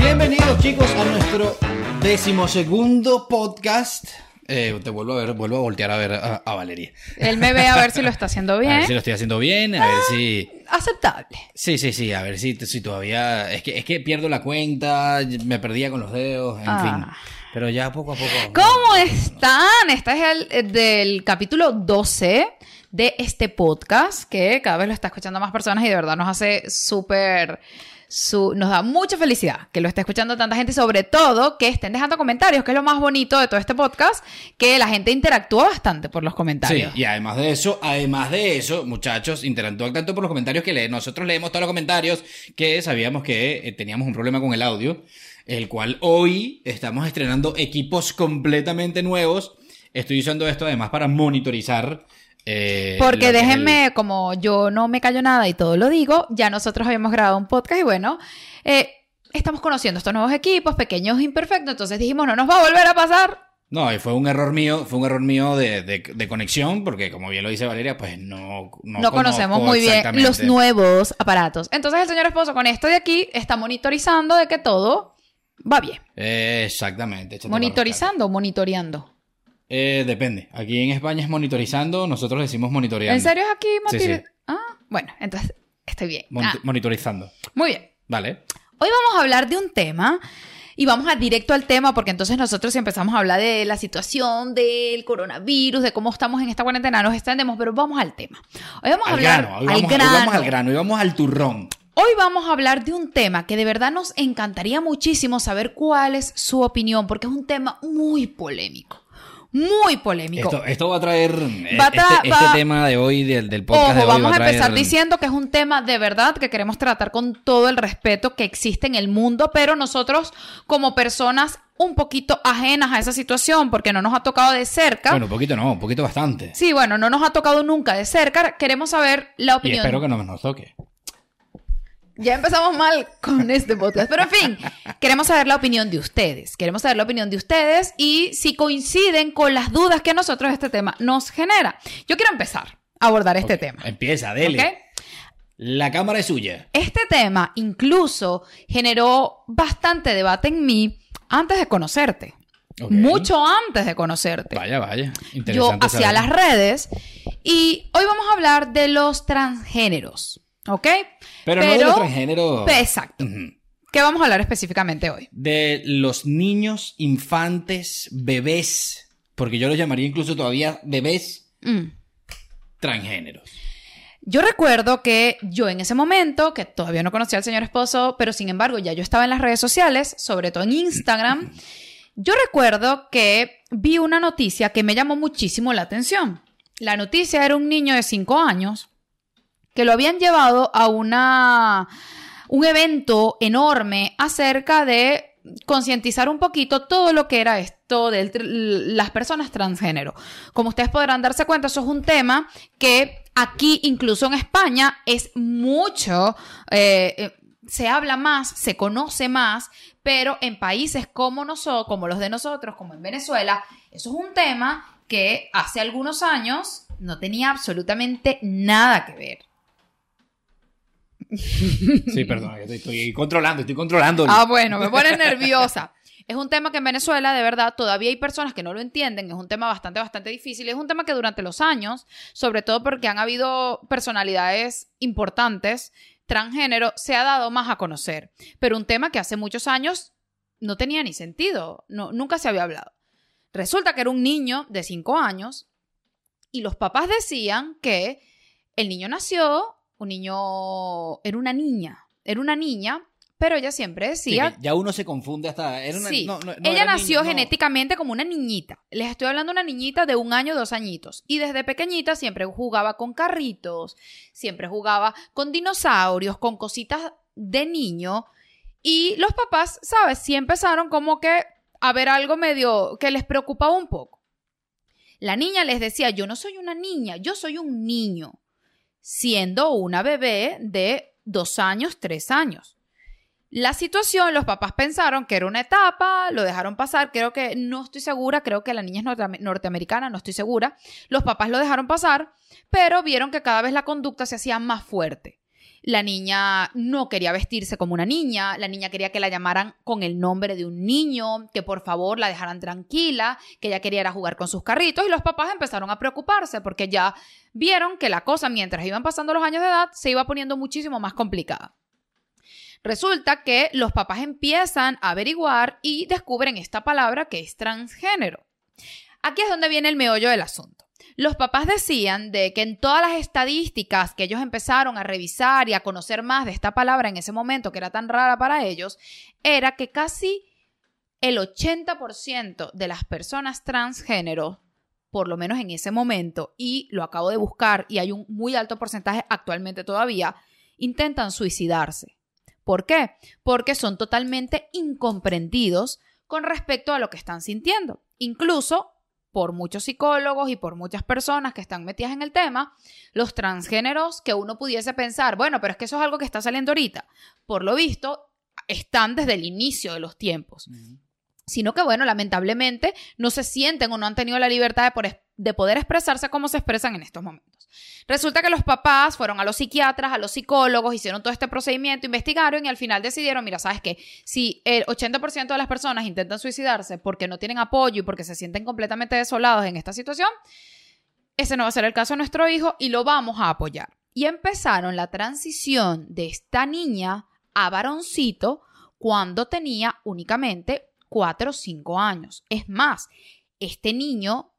Bienvenidos chicos a nuestro decimosegundo podcast. Eh, te vuelvo a ver, vuelvo a voltear a ver a, a Valeria. Él me ve a ver si lo está haciendo A ver bien. si lo estoy haciendo bien, a ver si... Aceptable. Sí, sí, sí, a ver si, si todavía... Es que, es que pierdo la cuenta, me perdía con los dedos, en Ah. fin. Pero ya poco a poco... ¿Cómo están? Este es el eh, del capítulo 12 de este podcast que cada vez lo está escuchando más personas y de verdad nos hace súper... su- nos da mucha felicidad que lo esté escuchando tanta gente sobre todo que estén dejando comentarios, que es lo más bonito de todo este podcast, que la gente interactúa bastante por los Sí, comentarios. y además de eso, además de eso, muchachos, interactúan tanto por los comentarios que le- nosotros leemos todos los comentarios que sabíamos que eh, teníamos un problema con el audio, el cual hoy estamos estrenando equipos completamente nuevos. Estoy usando esto además para monitorizar. eh, Porque el- déjenme, como yo no me callo nada y todo lo digo, ya nosotros habíamos grabado un podcast y bueno, eh, estamos conociendo estos nuevos equipos, pequeños imperfectos, entonces dijimos, no nos va a volver a pasar. No, y fue un error mío, fue un error mío de, de- de conexión, porque como bien lo dice Valeria, pues no, no, No, conocemos muy bien los nuevos aparatos. Entonces el señor esposo con esto de aquí está monitorizando de que todo va bien. Eh, exactamente. ¿Monitorizando o monitoreando? Eh, depende. Aquí en España es monitorizando, nosotros decimos monitoreando. ¿En serio es aquí Sí, monitor- sí. Ah, bueno, entonces estoy bien. Mon- Ah, Monitorizando. muy bien. Vale. Hoy vamos a hablar de un tema y vamos a directo al tema porque entonces nosotros si empezamos a hablar de la situación del coronavirus, de cómo estamos en esta cuarentena, nos extendemos, pero vamos al tema. Hoy vamos a Al hablar grano, hoy al vamos, hoy grano. vamos al grano, hoy vamos al turrón. Hoy vamos a hablar de un tema que de verdad nos encantaría muchísimo saber cuál es su opinión porque es un tema muy polémico. Muy polémico. Esto, esto va a traer. eh, Va a tra- este, va- este tema de hoy, del, del podcast Ojo, de hoy. vamos va a traer- empezar diciendo que es un tema de verdad que queremos tratar con todo el respeto que existe en el mundo, pero nosotros como personas un poquito ajenas a esa situación porque no nos ha tocado de cerca. Bueno, un poquito no, un poquito bastante. sí, bueno, no nos ha tocado nunca de cerca. Queremos saber la y opinión. espero que no nos toque. Ya empezamos mal con este podcast, pero en fin, queremos saber la opinión de ustedes. Queremos saber la opinión de ustedes y si coinciden con las dudas que a nosotros este tema nos genera. Yo quiero empezar a abordar este tema. Empieza, dele. ¿ok? La cámara es suya. Este tema incluso generó bastante debate en mí antes de conocerte. Mucho antes de conocerte. Vaya, vaya. Yo Interesante. hacia saber. las redes y hoy vamos a hablar de los transgéneros. ¿Ok? Pero, no de los transgéneros. Exacto. ¿Qué vamos a hablar específicamente hoy? De los niños, infantes, bebés. Porque yo los llamaría incluso todavía bebés Mm. transgéneros. Yo recuerdo que yo en ese momento, que todavía no conocía al señor esposo, pero sin embargo ya yo estaba en las redes sociales, sobre todo en Instagram, yo recuerdo que vi una noticia que me llamó muchísimo la atención. La noticia era un niño de 5 años que lo habían llevado a una un evento enorme acerca de concientizar un poquito todo lo que era esto de las personas transgénero. Como ustedes podrán darse cuenta, eso es un tema que aquí, incluso en España, es mucho, eh, eh, se habla más, se conoce más, pero en países como nosotros, como los de nosotros, como en Venezuela, eso es un tema que hace algunos años no tenía absolutamente nada que ver. Sí, perdón, estoy, controlando, estoy controlando. Ah, bueno, me pone nerviosa. Es un tema que en Venezuela, de verdad, todavía hay personas que no lo entienden. Es un tema bastante, bastante difícil. Es un tema que durante los años, sobre todo porque han habido personalidades importantes, transgénero, se ha dado más a conocer. Pero un tema que hace muchos años no tenía ni sentido. No, nunca se había hablado. Resulta que era un niño de 5 años y los papás decían que el niño nació, un niño, era una niña, era una niña, pero ella siempre Sí, decía que ya uno se confunde hasta. Era una, Sí, no, no, no ella era nació genéticamente como una niñita. Les estoy hablando de una niñita de un año, dos añitos. Y desde pequeñita siempre jugaba con carritos, siempre jugaba con dinosaurios, con cositas de niño. Y los papás, ¿sabes? Sí empezaron como que a ver algo medio que les preocupaba un poco. La niña les decía, yo no soy una niña, yo soy un niño, siendo una bebé de dos años, tres años. La situación, los papás pensaron que era una etapa, lo dejaron pasar, creo que no estoy segura, creo que la niña es norteamericana, no estoy segura. Los papás lo dejaron pasar, pero vieron que cada vez la conducta se hacía más fuerte. La niña no quería vestirse como una niña, la niña quería que la llamaran con el nombre de un niño, que por favor la dejaran tranquila, que ella quería ir a jugar con sus carritos y los papás empezaron a preocuparse porque ya vieron que la cosa mientras iban pasando los años de edad se iba poniendo muchísimo más complicada. Resulta que los papás empiezan a averiguar y descubren esta palabra que es transgénero. Aquí es donde viene el meollo del asunto. Los papás decían de que en todas las estadísticas que ellos empezaron a revisar y a conocer más de esta palabra en ese momento que era tan rara para ellos, era que casi el 80% de las personas transgénero, por lo menos en ese momento, y lo acabo de buscar y hay un muy alto porcentaje actualmente todavía, intentan suicidarse. ¿Por qué? Porque son totalmente incomprendidos con respecto a lo que están sintiendo. Incluso por muchos psicólogos y por muchas personas que están metidas en el tema, los transgéneros que uno pudiese pensar, bueno, pero es que eso es algo que está saliendo ahorita, por lo visto, están desde el inicio de los tiempos. Sino que, bueno, lamentablemente no se sienten o no han tenido la libertad de, poder expresarse como se expresan en estos momentos. Resulta que los papás fueron a los psiquiatras, a los psicólogos, hicieron todo este procedimiento, investigaron y al final decidieron, mira, sabes qué, si el 80% de las personas intentan suicidarse porque no tienen apoyo y porque se sienten completamente desolados en esta situación, ese no va a ser el caso de nuestro hijo y lo vamos a apoyar. Y empezaron la transición de esta niña a varoncito cuando tenía únicamente 4 o 5 años. Es más, este niño,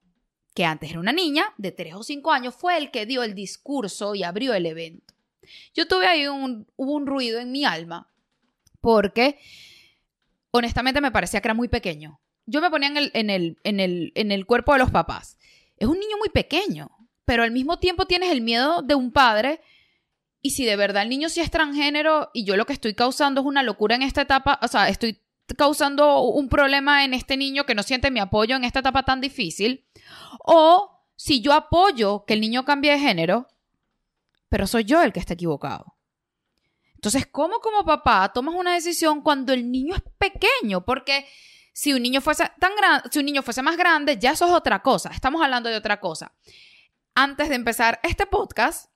que antes era una niña, de 3 o 5 años, fue el que dio el discurso y abrió el evento. Yo tuve ahí un, un ruido en mi alma, porque honestamente me parecía que era muy pequeño. Yo me ponía en el, en el, en el, en el cuerpo de los papás. Es un niño muy pequeño, pero al mismo tiempo tienes el miedo de un padre y si de verdad el niño sí es transgénero y yo lo que estoy causando es una locura en esta etapa, o sea, estoy causando un problema en este niño que no siente mi apoyo en esta etapa tan difícil. O si yo apoyo que el niño cambie de género, pero soy yo el que está equivocado. Entonces, ¿cómo como papá tomas una decisión cuando el niño es pequeño? Porque si un niño fuese tan grande, si un niño fuese más grande, ya eso es otra cosa. Estamos hablando de otra cosa. Antes de empezar este podcast,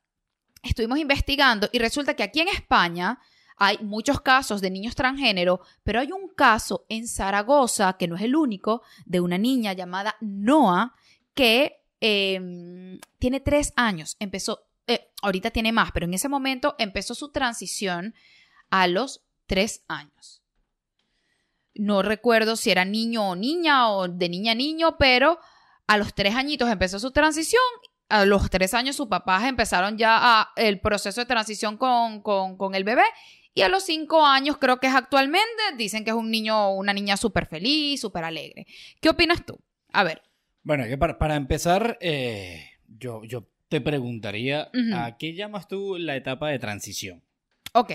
estuvimos investigando y resulta que aquí en España hay muchos casos de niños transgénero, pero hay un caso en Zaragoza, que no es el único, de una niña llamada Noah, que em, tiene tres años. Empezó, eh, ahorita tiene más, pero en ese momento empezó su transición a los tres años. No recuerdo si era niño o niña o de niña a niño, pero a los tres añitos empezó su transición a los tres años sus papás empezaron ya el proceso de transición con, con, con, el bebé y a los cinco años, creo que es actualmente, dicen que es un niño o una niña súper feliz, súper alegre. ¿Qué opinas tú? A ver. Bueno, yo para, empezar, eh, yo, yo te preguntaría, ¿a qué llamas tú la etapa de transición? Ok.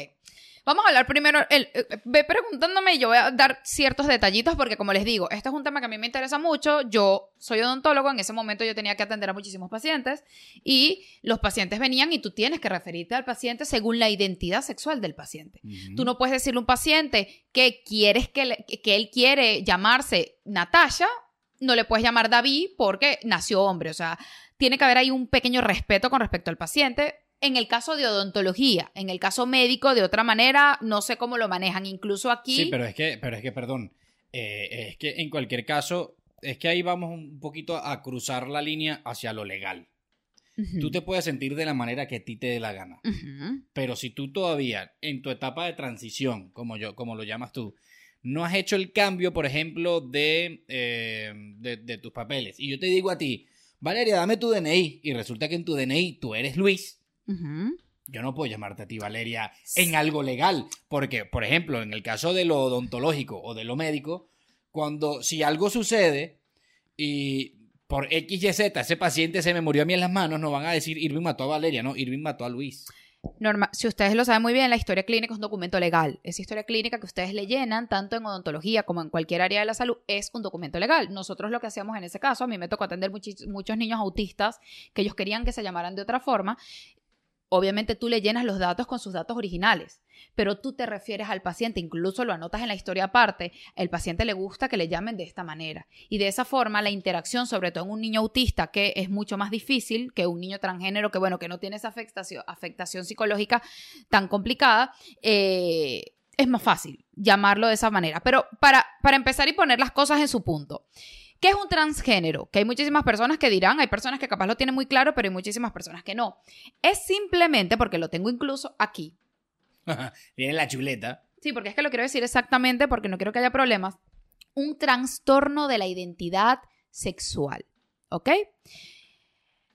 Vamos a hablar primero, el, eh, ve preguntándome y yo voy a dar ciertos detallitos porque como les digo, este es un tema que a mí me interesa mucho. Yo soy odontólogo, en ese momento yo tenía que atender a muchísimos pacientes y los pacientes venían y tú tienes que referirte al paciente según la identidad sexual del paciente. Tú no puedes decirle a un paciente que quieres que, que él quiere llamarse Natasha, no le puedes llamar David porque nació hombre, o sea, tiene que haber ahí un pequeño respeto con respecto al paciente en el caso de odontología, en el caso médico, de otra manera, no sé cómo lo manejan. Incluso aquí. Sí, pero es que, pero es que, perdón. Eh, es que en cualquier caso, es que ahí vamos un poquito a cruzar la línea hacia lo legal. Tú te puedes sentir de la manera que a ti te dé la gana. Pero si tú todavía, en tu etapa de transición, como, yo, como lo llamas tú, no has hecho el cambio, por ejemplo, de, eh, de, tus papeles, y yo te digo a ti, Valeria, dame tu DNI, y resulta que en tu DNI tú eres Luis, yo no puedo llamarte a ti, Valeria, en algo legal. Porque, por ejemplo, en el caso de lo odontológico o de lo médico, cuando si algo sucede y por X, Y, Z ese paciente se me murió a mí en las manos, no van a decir Irving mató a Valeria, no, Irving mató a Luis. Norma, si ustedes lo saben muy bien, la historia clínica es un documento legal. Esa historia clínica que ustedes le llenan, tanto en odontología como en cualquier área de la salud, es un documento legal. Nosotros lo que hacíamos en ese caso, a mí me tocó atender muchos niños autistas que ellos querían que se llamaran de otra forma obviamente tú le llenas los datos con sus datos originales, pero tú te refieres al paciente, incluso lo anotas en la historia aparte, el paciente le gusta que le llamen de esta manera. Y de esa forma la interacción, sobre todo en un niño autista, que es mucho más difícil que un niño transgénero, que bueno, que no tiene esa afectación, afectación psicológica tan complicada, eh, es más fácil llamarlo de esa manera. Pero para, para empezar y poner las cosas en su punto. ¿Qué es un transgénero? Que hay muchísimas personas que dirán, hay personas que capaz lo tienen muy claro, pero hay muchísimas personas que no. Es simplemente, porque lo tengo incluso aquí. Tiene la chuleta. Sí, porque es que lo quiero decir exactamente porque no quiero que haya problemas. Un trastorno de la identidad sexual. ¿Ok?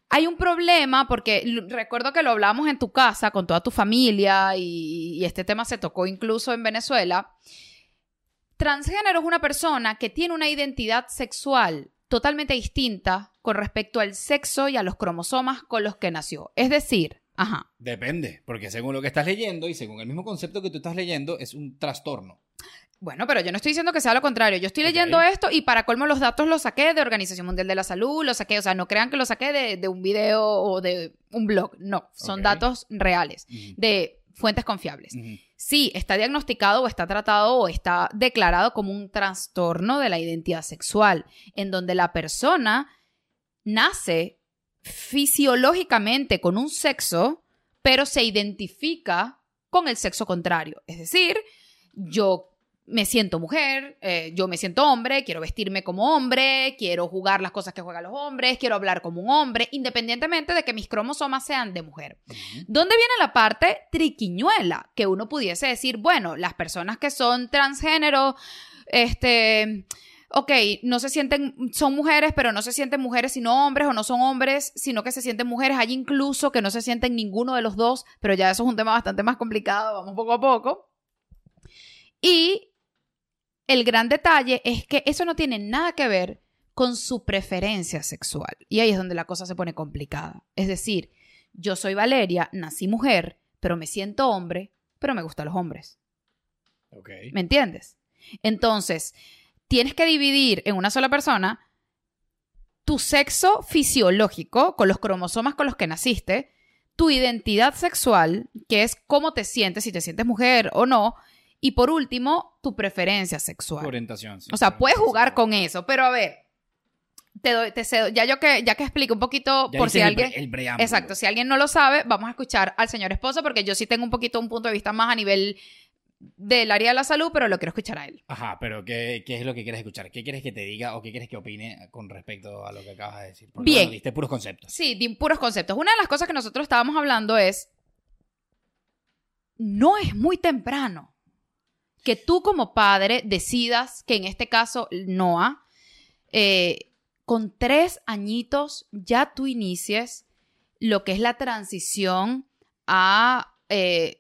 Hay un problema porque recuerdo que lo hablamos en tu casa con toda tu familia y, y este tema se tocó incluso en Venezuela Transgénero es una persona que tiene una identidad sexual totalmente distinta con respecto al sexo y a los cromosomas con los que nació. Es decir, ajá. Depende, porque según lo que estás leyendo y según el mismo concepto que tú estás leyendo, es un trastorno. Bueno, pero yo no estoy diciendo que sea lo contrario. Yo estoy leyendo esto y para colmo los datos los saqué de Organización Mundial de la Salud, los saqué, o sea, no crean que los saqué de, un video o de un blog. No, son datos reales, de fuentes confiables. Sí, está diagnosticado o está tratado o está declarado como un trastorno de la identidad sexual, en donde la persona nace fisiológicamente con un sexo, pero se identifica con el sexo contrario. Es decir, yo me siento mujer, eh, yo me siento hombre, quiero vestirme como hombre, quiero jugar las cosas que juegan los hombres, quiero hablar como un hombre, independientemente de que mis cromosomas sean de mujer. ¿Dónde viene la parte triquiñuela? Que uno pudiese decir, bueno, las personas que son transgénero, este, ok, no se sienten, son mujeres, pero no se sienten mujeres sino hombres, o no son hombres, sino que se sienten mujeres. Hay incluso que no se sienten ninguno de los dos, pero ya eso es un tema bastante más complicado, vamos poco a poco. Y el gran detalle es que eso no tiene nada que ver con su preferencia sexual. Y ahí es donde la cosa se pone complicada. Es decir, yo soy Valeria, nací mujer, pero me siento hombre, pero me gustan los hombres. ¿Me entiendes? Entonces, tienes que dividir en una sola persona tu sexo fisiológico, con los cromosomas con los que naciste, tu identidad sexual, que es cómo te sientes, si te sientes mujer o no, y por último, tu preferencia sexual. Orientación. o sea, puedes jugar con eso, pero a ver, te doy, te cedo, ya yo que, ya que explico un poquito por si alguien. exacto, si alguien no lo sabe, vamos a escuchar al señor esposo, porque yo sí tengo un poquito un punto de vista más a nivel del área de la salud, pero lo quiero escuchar a él. Ajá, pero ¿qué, es lo que quieres escuchar? ¿Qué quieres que te diga o qué quieres que opine con respecto a lo que acabas de decir? Porque, Bien. diste puros conceptos. Sí, di puros conceptos. Una de las cosas que nosotros estábamos hablando es, no es muy temprano que tú como padre decidas que en este caso Noah, eh, con tres añitos ya tú inicies lo que es la transición a eh,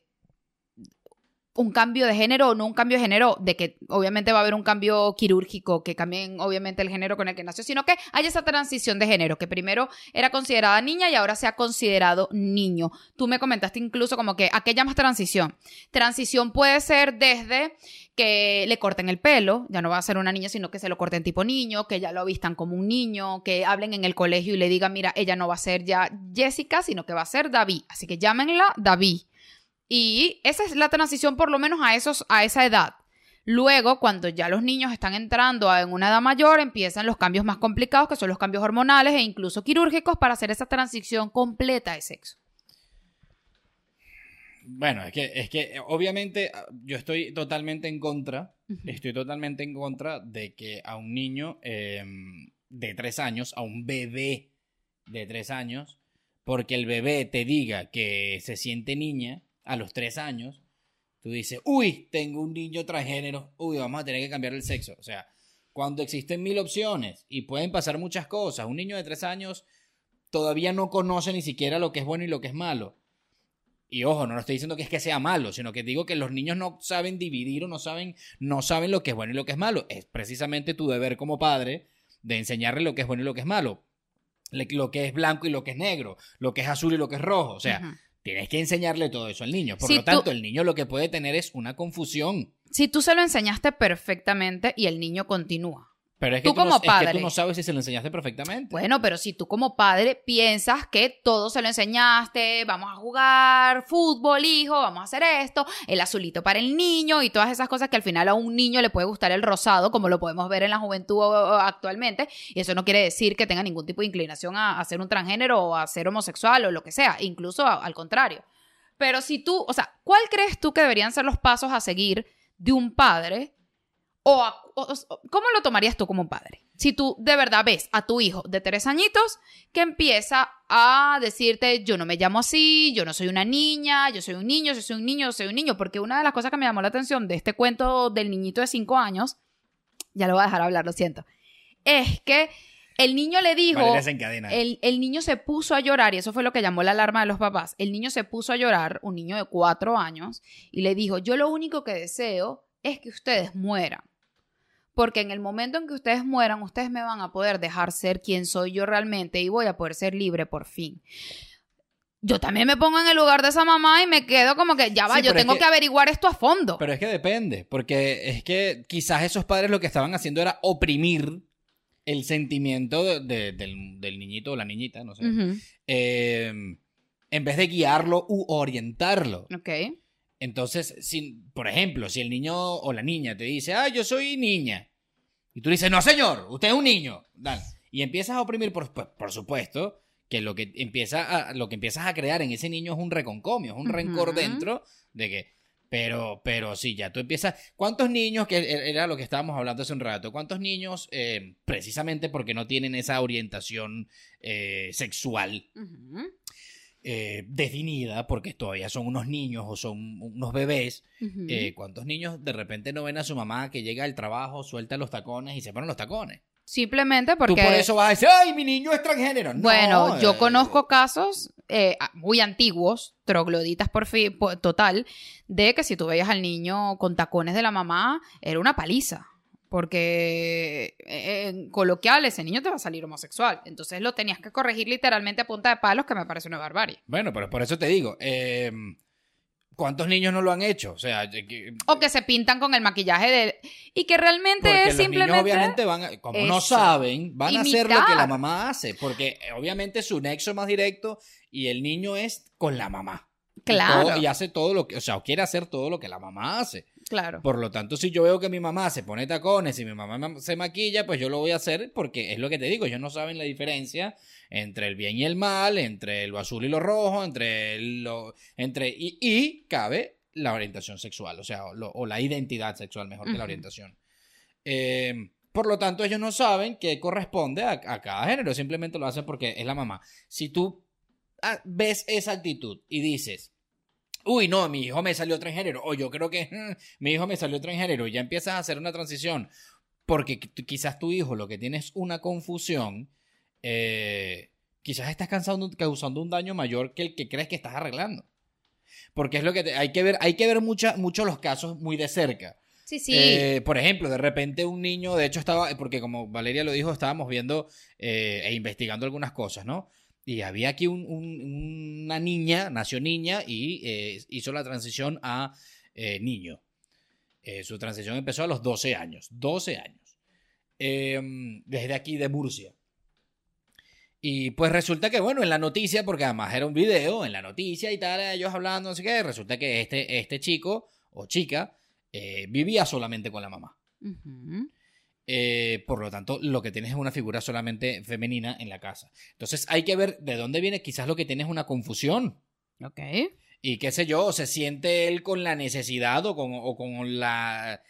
un cambio de género o no un cambio de género, de que obviamente va a haber un cambio quirúrgico, que cambien obviamente el género con el que nació, sino que hay esa transición de género, que primero era considerada niña y ahora se ha considerado niño. Tú me comentaste incluso como que, ¿a qué llamas transición? Transición puede ser desde que le corten el pelo, ya no va a ser una niña, sino que se lo corten tipo niño, que ya lo vistan como un niño, que hablen en el colegio y le digan, mira, ella no va a ser ya Jessica, sino que va a ser David. Así que llámenla David. Y esa es la transición por lo menos a, esos, a esa edad. Luego, cuando ya los niños están entrando en una edad mayor, empiezan los cambios más complicados, que son los cambios hormonales e incluso quirúrgicos, para hacer esa transición completa de sexo. Bueno, es que, es que obviamente yo estoy totalmente en contra, estoy totalmente en contra de que a un niño em, de tres años, a un bebé de tres años, porque el bebé te diga que se siente niña, a los tres años, tú dices, uy, tengo un niño transgénero, uy, vamos a tener que cambiar el sexo. O sea, cuando existen mil opciones y pueden pasar muchas cosas, un niño de tres años todavía no conoce ni siquiera lo que es bueno y lo que es malo. Y ojo, no lo estoy diciendo que es que sea malo, sino que digo que los niños no saben dividir o no saben, no saben lo que es bueno y lo que es malo. Es precisamente tu deber como padre de enseñarle lo que es bueno y lo que es malo. Lo que es blanco y lo que es negro, lo que es azul y lo que es rojo. O sea, Tienes que enseñarle todo eso al niño. Por lo tanto, el niño lo que puede tener es una confusión. Si tú se lo enseñaste perfectamente y el niño continúa. Pero es que Tú tú, no, como es que padre. tú no sabes si se lo enseñaste perfectamente. Bueno, pero si tú como padre piensas que todo se lo enseñaste, vamos a jugar fútbol, hijo, vamos a hacer esto, el azulito para el niño y todas esas cosas que al final a un niño le puede gustar el rosado, como lo podemos ver en la juventud o- o actualmente, y eso no quiere decir que tenga ningún tipo de inclinación a, a ser un transgénero o a ser homosexual o lo que sea, incluso a- al contrario. Pero si tú, o sea, ¿cuál crees tú que deberían ser los pasos a seguir de un padre? O, a- o- o- ¿Cómo lo tomarías tú como padre? Si tú de verdad ves a tu hijo de tres añitos que empieza a decirte, yo no me llamo así, yo no soy una niña, yo soy un niño, yo soy un niño, yo soy un niño, porque una de las cosas que me llamó la atención de este cuento del niñito de cinco años, ya lo voy a dejar hablar, lo siento, es que el niño le dijo... El, el niño se puso a llorar y eso fue lo que llamó la alarma de los papás. El niño se puso a llorar, un niño de cuatro años, y le dijo, yo lo único que deseo es que ustedes mueran. Porque en el momento en que ustedes mueran, ustedes me van a poder dejar ser quien soy yo realmente y voy a poder ser libre por fin. Yo también me pongo en el lugar de esa mamá y me quedo como que ya va, Sí, yo tengo que- que averiguar esto a fondo. Pero es que depende, porque es que quizás esos padres lo que estaban haciendo era oprimir el sentimiento de- de- del, del niñito o la niñita, no sé, eh, en vez de guiarlo u orientarlo. Ok. Entonces, si, por ejemplo, si el niño o la niña te dice, ah, yo soy niña, y tú dices, no, señor, usted es un niño, dale. y empiezas a oprimir, por, pues, por supuesto, que lo que, empieza a, lo que empiezas a crear en ese niño es un reconcomio, es un rencor dentro de que, pero, pero sí, ya tú empiezas, ¿cuántos niños, que e- era lo que estábamos hablando hace un rato, cuántos niños, eh, precisamente porque no tienen esa orientación eh, sexual, eh, definida, porque todavía son unos niños o son unos bebés, eh, ¿cuántos niños de repente no ven a su mamá que llega al trabajo, suelta los tacones y se ponen los tacones? Simplemente porque... Tú por eso vas a decir, ¡ay, mi niño es transgénero! No, Bueno, yo eh, conozco casos eh, muy antiguos, trogloditas por fin, total, de que si tú veías al niño con tacones de la mamá, era una paliza. Porque eh, en coloquial ese niño te va a salir homosexual. Entonces lo tenías que corregir literalmente a punta de palos, que me parece una barbarie. Bueno, pero por eso te digo, eh, ¿cuántos niños no lo han hecho? O sea, que- O que se pintan con el maquillaje de... Y que realmente porque es los simplemente... niños obviamente van a, como no saben, van a hacer lo que la mamá hace, porque eh, obviamente su nexo más directo y el niño es con la mamá. Y Claro. todo- y hace todo lo que, o sea, quiere hacer todo lo que la mamá hace. Claro. Por lo tanto, si yo veo que mi mamá se pone tacones y mi mamá ma- se maquilla, pues yo lo voy a hacer porque es lo que te digo, ellos no saben la diferencia entre el bien y el mal, entre lo azul y lo rojo, entre lo entre y, y cabe la orientación sexual, o sea, o, lo- o la identidad sexual mejor que la orientación. Eh, por lo tanto, ellos no saben qué corresponde a, a cada género, simplemente lo hacen porque es la mamá. Si tú ah, ves esa actitud y dices, uy, no, mi hijo me salió transgénero, o yo creo que mm, mi hijo me salió transgénero, y ya empiezas a hacer una transición, porque qui- quizás tu hijo lo que tiene es una confusión, eh, quizás estás causando, causando un daño mayor que el que crees que estás arreglando. Porque es lo que te- hay que ver, hay que ver mucha, mucho los casos muy de cerca. Sí, sí. Eh, por ejemplo, de repente un niño, de hecho estaba, porque como Valeria lo dijo, estábamos viendo eh, e investigando algunas cosas, ¿no? Y había aquí un- un- una niña, nació niña y eh, hizo la transición a eh, niño. Eh, su transición empezó a los 12 años. 12 años. Eh, desde aquí de Murcia. Y pues resulta que, bueno, en la noticia, porque además era un video, en la noticia y tal, ellos hablando, sé qué, resulta que este, este chico o chica vivía solamente con la mamá. Ujú. Eh, por lo tanto, lo que tienes es una figura solamente femenina en la casa. Entonces hay que ver de dónde viene, quizás lo que tienes es una confusión. Ok. Y qué sé yo, se siente él con la necesidad o con, o con la,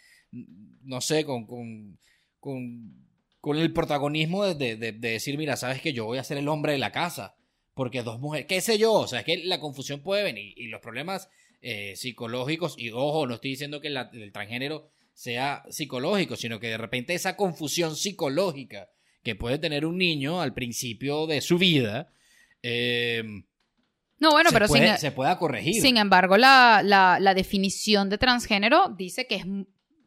no sé, con, con, con, con el protagonismo de, de- de- de decir, mira, sabes que yo voy a ser el hombre de la casa, porque dos mujeres, qué sé yo, o sea, es que la confusión puede venir y los problemas eh, psicológicos, y ojo, no estoy diciendo que la- el transgénero sea psicológico, sino que de repente esa confusión psicológica que puede tener un niño al principio de su vida, eh, No, bueno, se, pero puede- sin, se pueda corregir. Sin embargo, la, la- la definición de transgénero dice que es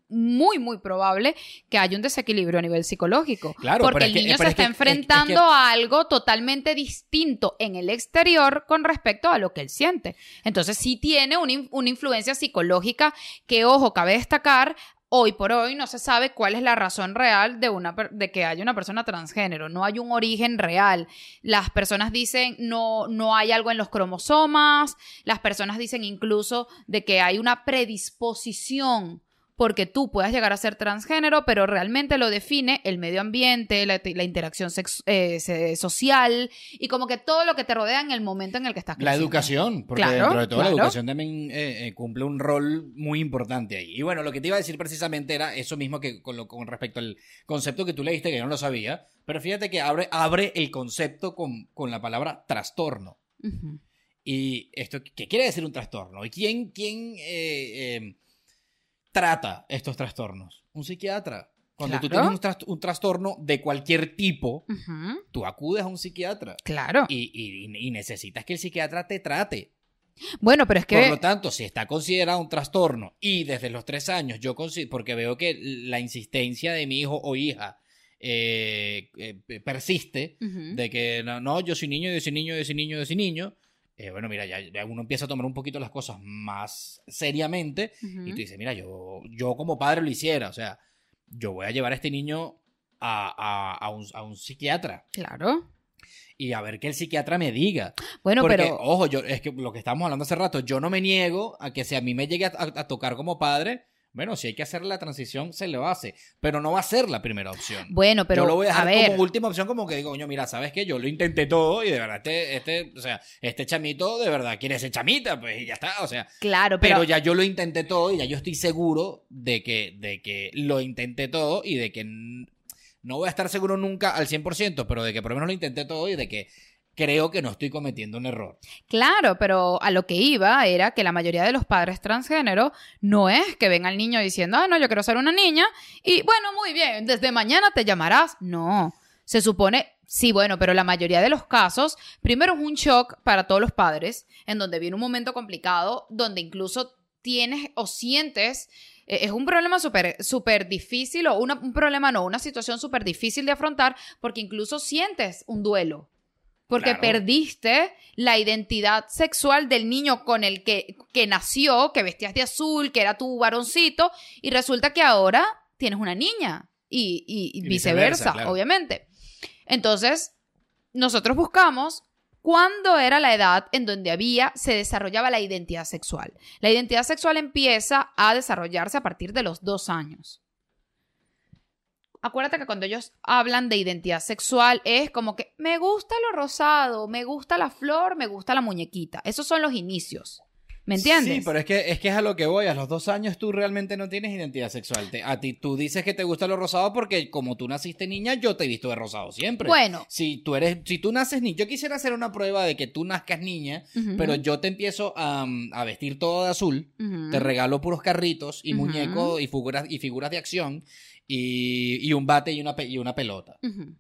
muy, muy probable que haya un desequilibrio a nivel psicológico. Claro, porque el que- niño se es que- está es- es que- enfrentando a algo totalmente distinto en el exterior con respecto a lo que él siente. Entonces, sí tiene una, una influencia psicológica que, ojo, cabe destacar. Hoy por hoy no se sabe cuál es la razón real de, una, de que haya una persona transgénero. No hay un origen real. Las personas dicen no, no hay algo en los cromosomas. Las personas dicen incluso de que hay una predisposición porque tú puedas llegar a ser transgénero, pero realmente lo define el medio ambiente, la, la interacción eh, social y como que todo lo que te rodea en el momento en el que estás La creciendo. educación, porque Claro, dentro de todo la claro. educación también eh, eh, cumple un rol muy importante ahí. Y bueno, lo que te iba a decir precisamente era eso mismo que con, lo- con respecto al concepto que tú leíste, que yo no lo sabía, pero fíjate que abre, abre el concepto con, con la palabra trastorno. ¿Y esto qué quiere decir un trastorno? ¿Y quién, quién eh, eh, trata estos trastornos? Un psiquiatra. Cuando tú tienes un, tras- un trastorno de cualquier tipo, tú acudes a un psiquiatra. Claro. Y, y- y necesitas que el psiquiatra te trate. Bueno, pero es que... Por lo tanto, si está considerado un trastorno y desde los tres años yo considero, porque veo que la insistencia de mi hijo o hija eh, eh, persiste, de que no, no, yo soy niño, yo soy niño, yo soy niño, yo soy niño, eh, bueno, mira, ya, ya uno empieza a tomar un poquito las cosas más seriamente y tú dices, mira, yo, yo como padre lo hiciera, o sea, yo voy a llevar a este niño a, a- a un, a un psiquiatra Claro. y a ver que el psiquiatra me diga. Bueno, Porque, pero... ojo, yo, es que lo que estábamos hablando hace rato, yo no me niego a que si a mí me llegue a, a- a tocar como padre, bueno, si hay que hacer la transición, se lo hace, pero no va a ser la primera opción. Bueno, pero... yo lo voy a dejar ver, como última opción, como que digo, coño, mira, ¿sabes qué? Yo lo intenté todo y de verdad, este, este, o sea, este chamito de verdad quiere ser chamita, pues y ya está, o sea, Claro, pero... pero ya yo lo intenté todo y ya yo estoy seguro de que, de que lo intenté todo y de que no voy a estar seguro nunca al 100%, pero de que por lo menos lo intenté todo y de que creo que no estoy cometiendo un error. Claro, pero a lo que iba era que la mayoría de los padres transgénero no es que ven al niño diciendo, ah, no, yo quiero ser una niña y bueno, muy bien, desde mañana te llamarás. No, se supone, sí, bueno, pero la mayoría de los casos, primero es un shock para todos los padres, en donde viene un momento complicado, donde incluso tienes o sientes eh, es un problema súper súper difícil o un problema no, una situación súper difícil de afrontar porque incluso sientes un duelo. Porque Claro. perdiste la identidad sexual del niño con el que, que nació, que vestías de azul, que era tu varoncito, y resulta que ahora tienes una niña. Y, y- y Y viceversa, claro. obviamente. Entonces, nosotros buscamos cuándo era la edad en donde había, se desarrollaba la identidad sexual. La identidad sexual empieza a desarrollarse a partir de los dos años. Acuérdate que cuando ellos hablan de identidad sexual es como que me gusta lo rosado, me gusta la flor, me gusta la muñequita. Esos son los inicios. ¿Me entiendes? Sí, pero es que, es que es a lo que voy. A los dos años tú realmente no tienes identidad sexual. Te- a ti tú dices que te gusta lo rosado porque como tú naciste niña, yo te he visto de rosado siempre. Bueno. Si tú eres, si tú naces niña, yo quisiera hacer una prueba de que tú nazcas niña, pero yo te empiezo a, a vestir todo de azul. Te regalo puros carritos y muñecos y figuras, y figuras de acción y, y un bate y una, pe- y una pelota. Ujú.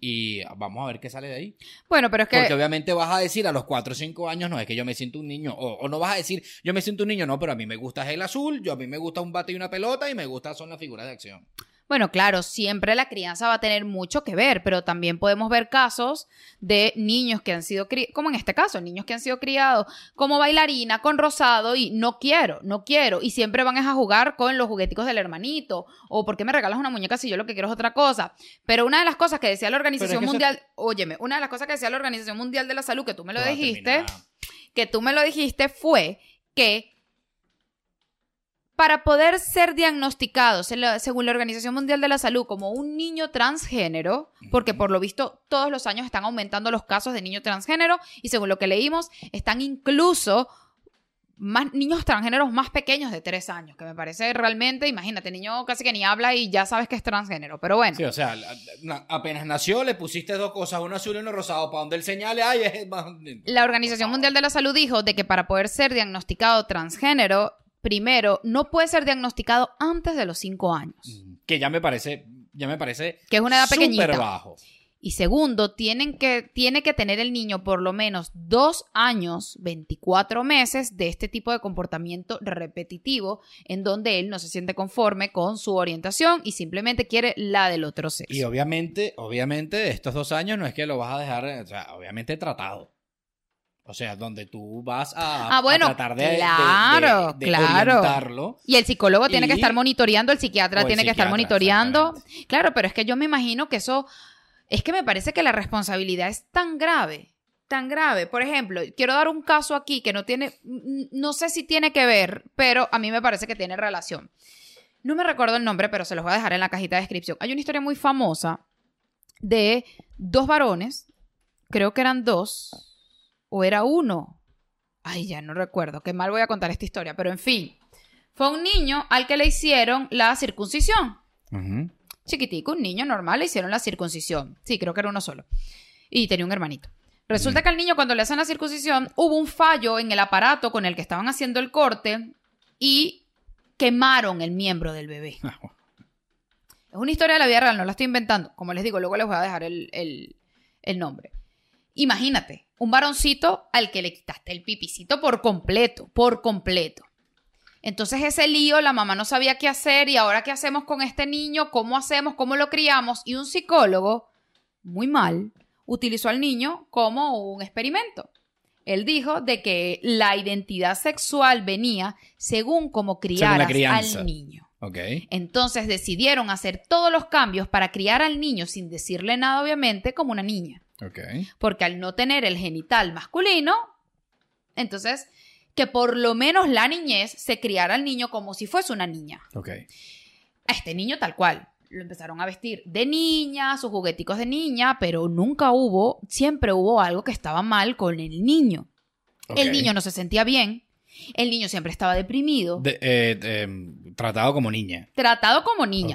Y vamos a ver qué sale de ahí. Bueno, pero es que Porque obviamente vas a decir a los 4 o 5 años, no, es que yo me siento un niño. O, o no vas a decir, yo me siento un niño, no, pero a mí me gusta el azul, yo a mí me gusta un bate y una pelota y me gusta son las figuras de acción. Bueno, claro, siempre la crianza va a tener mucho que ver, pero también podemos ver casos de niños que han sido criados, como en este caso, niños que han sido criados como bailarina con rosado y no quiero, no quiero, y siempre van a jugar con los jugueticos del hermanito, o ¿por qué me regalas una muñeca si yo lo que quiero es otra cosa? Pero una de las cosas que decía la Organización que eso- Mundial, óyeme, una de las cosas que decía la Organización Mundial de la Salud, que tú me lo dijiste, que tú me lo dijiste fue que para poder ser diagnosticados según la Organización Mundial de la Salud como un niño transgénero, porque por lo visto todos los años están aumentando los casos de niños transgénero y según lo que leímos están incluso más niños transgéneros más pequeños de tres años, que me parece realmente, imagínate, niño casi que ni habla y ya sabes que es transgénero, pero bueno. Sí, o sea, apenas nació, le pusiste dos cosas, uno azul y uno rosado, para donde él señale, ay, es más. La Organización Mundial de la Salud dijo de que para poder ser diagnosticado transgénero, primero, no puede ser diagnosticado antes de los cinco años. Que ya me parece, ya me parece. Que es una edad súper pequeñita. bajo. Y segundo, tienen que, tiene que tener el niño por lo menos dos años, 24 meses de este tipo de comportamiento repetitivo en donde él no se siente conforme con su orientación y simplemente quiere la del otro sexo. Y obviamente, obviamente, estos dos años no es que lo vas a dejar, o sea, obviamente tratado. O sea, donde tú vas a, Ah, bueno, a tratar de, claro, de- de claro. orientarlo. Y el psicólogo tiene que estar monitoreando, el psiquiatra el tiene que estar monitoreando. Claro, pero es que yo me imagino que eso, es que me parece que la responsabilidad es tan grave, tan grave. Por ejemplo, quiero dar un caso aquí que no tiene, no sé si tiene que ver, pero a mí me parece que tiene relación. No me recuerdo el nombre, pero se los voy a dejar en la cajita de descripción. Hay una historia muy famosa de dos varones, creo que eran dos, o era uno. Ay, ya no recuerdo, qué mal voy a contar esta historia, pero en fin. Fue un niño al que le hicieron la circuncisión. Chiquitico, un niño normal, le hicieron la circuncisión. Sí, creo que era uno solo. Y tenía un hermanito. Resulta que al niño cuando le hacen la circuncisión hubo un fallo en el aparato con el que estaban haciendo el corte y quemaron el miembro del bebé. Es una historia de la vida real, no la estoy inventando. Como les digo, luego les voy a dejar el, el- el nombre. Imagínate, un varoncito al que le quitaste el pipicito por completo, por completo. Entonces ese lío, la mamá no sabía qué hacer y ahora qué hacemos con este niño, cómo hacemos, cómo lo criamos. Y un psicólogo, muy mal, utilizó al niño como un experimento. Él dijo de que la identidad sexual venía según cómo criaras al niño. Ok. Entonces decidieron hacer todos los cambios para criar al niño sin decirle nada, obviamente, como una niña. Porque al no tener el genital masculino, entonces que por lo menos la niñez se criara al niño como si fuese una niña. A este niño tal cual. Lo empezaron a vestir de niña, sus jugueticos de niña, pero nunca hubo, siempre hubo algo que estaba mal con el niño. El niño no se sentía bien, el niño siempre estaba deprimido, De- eh, eh, tratado como niña. tratado como niña.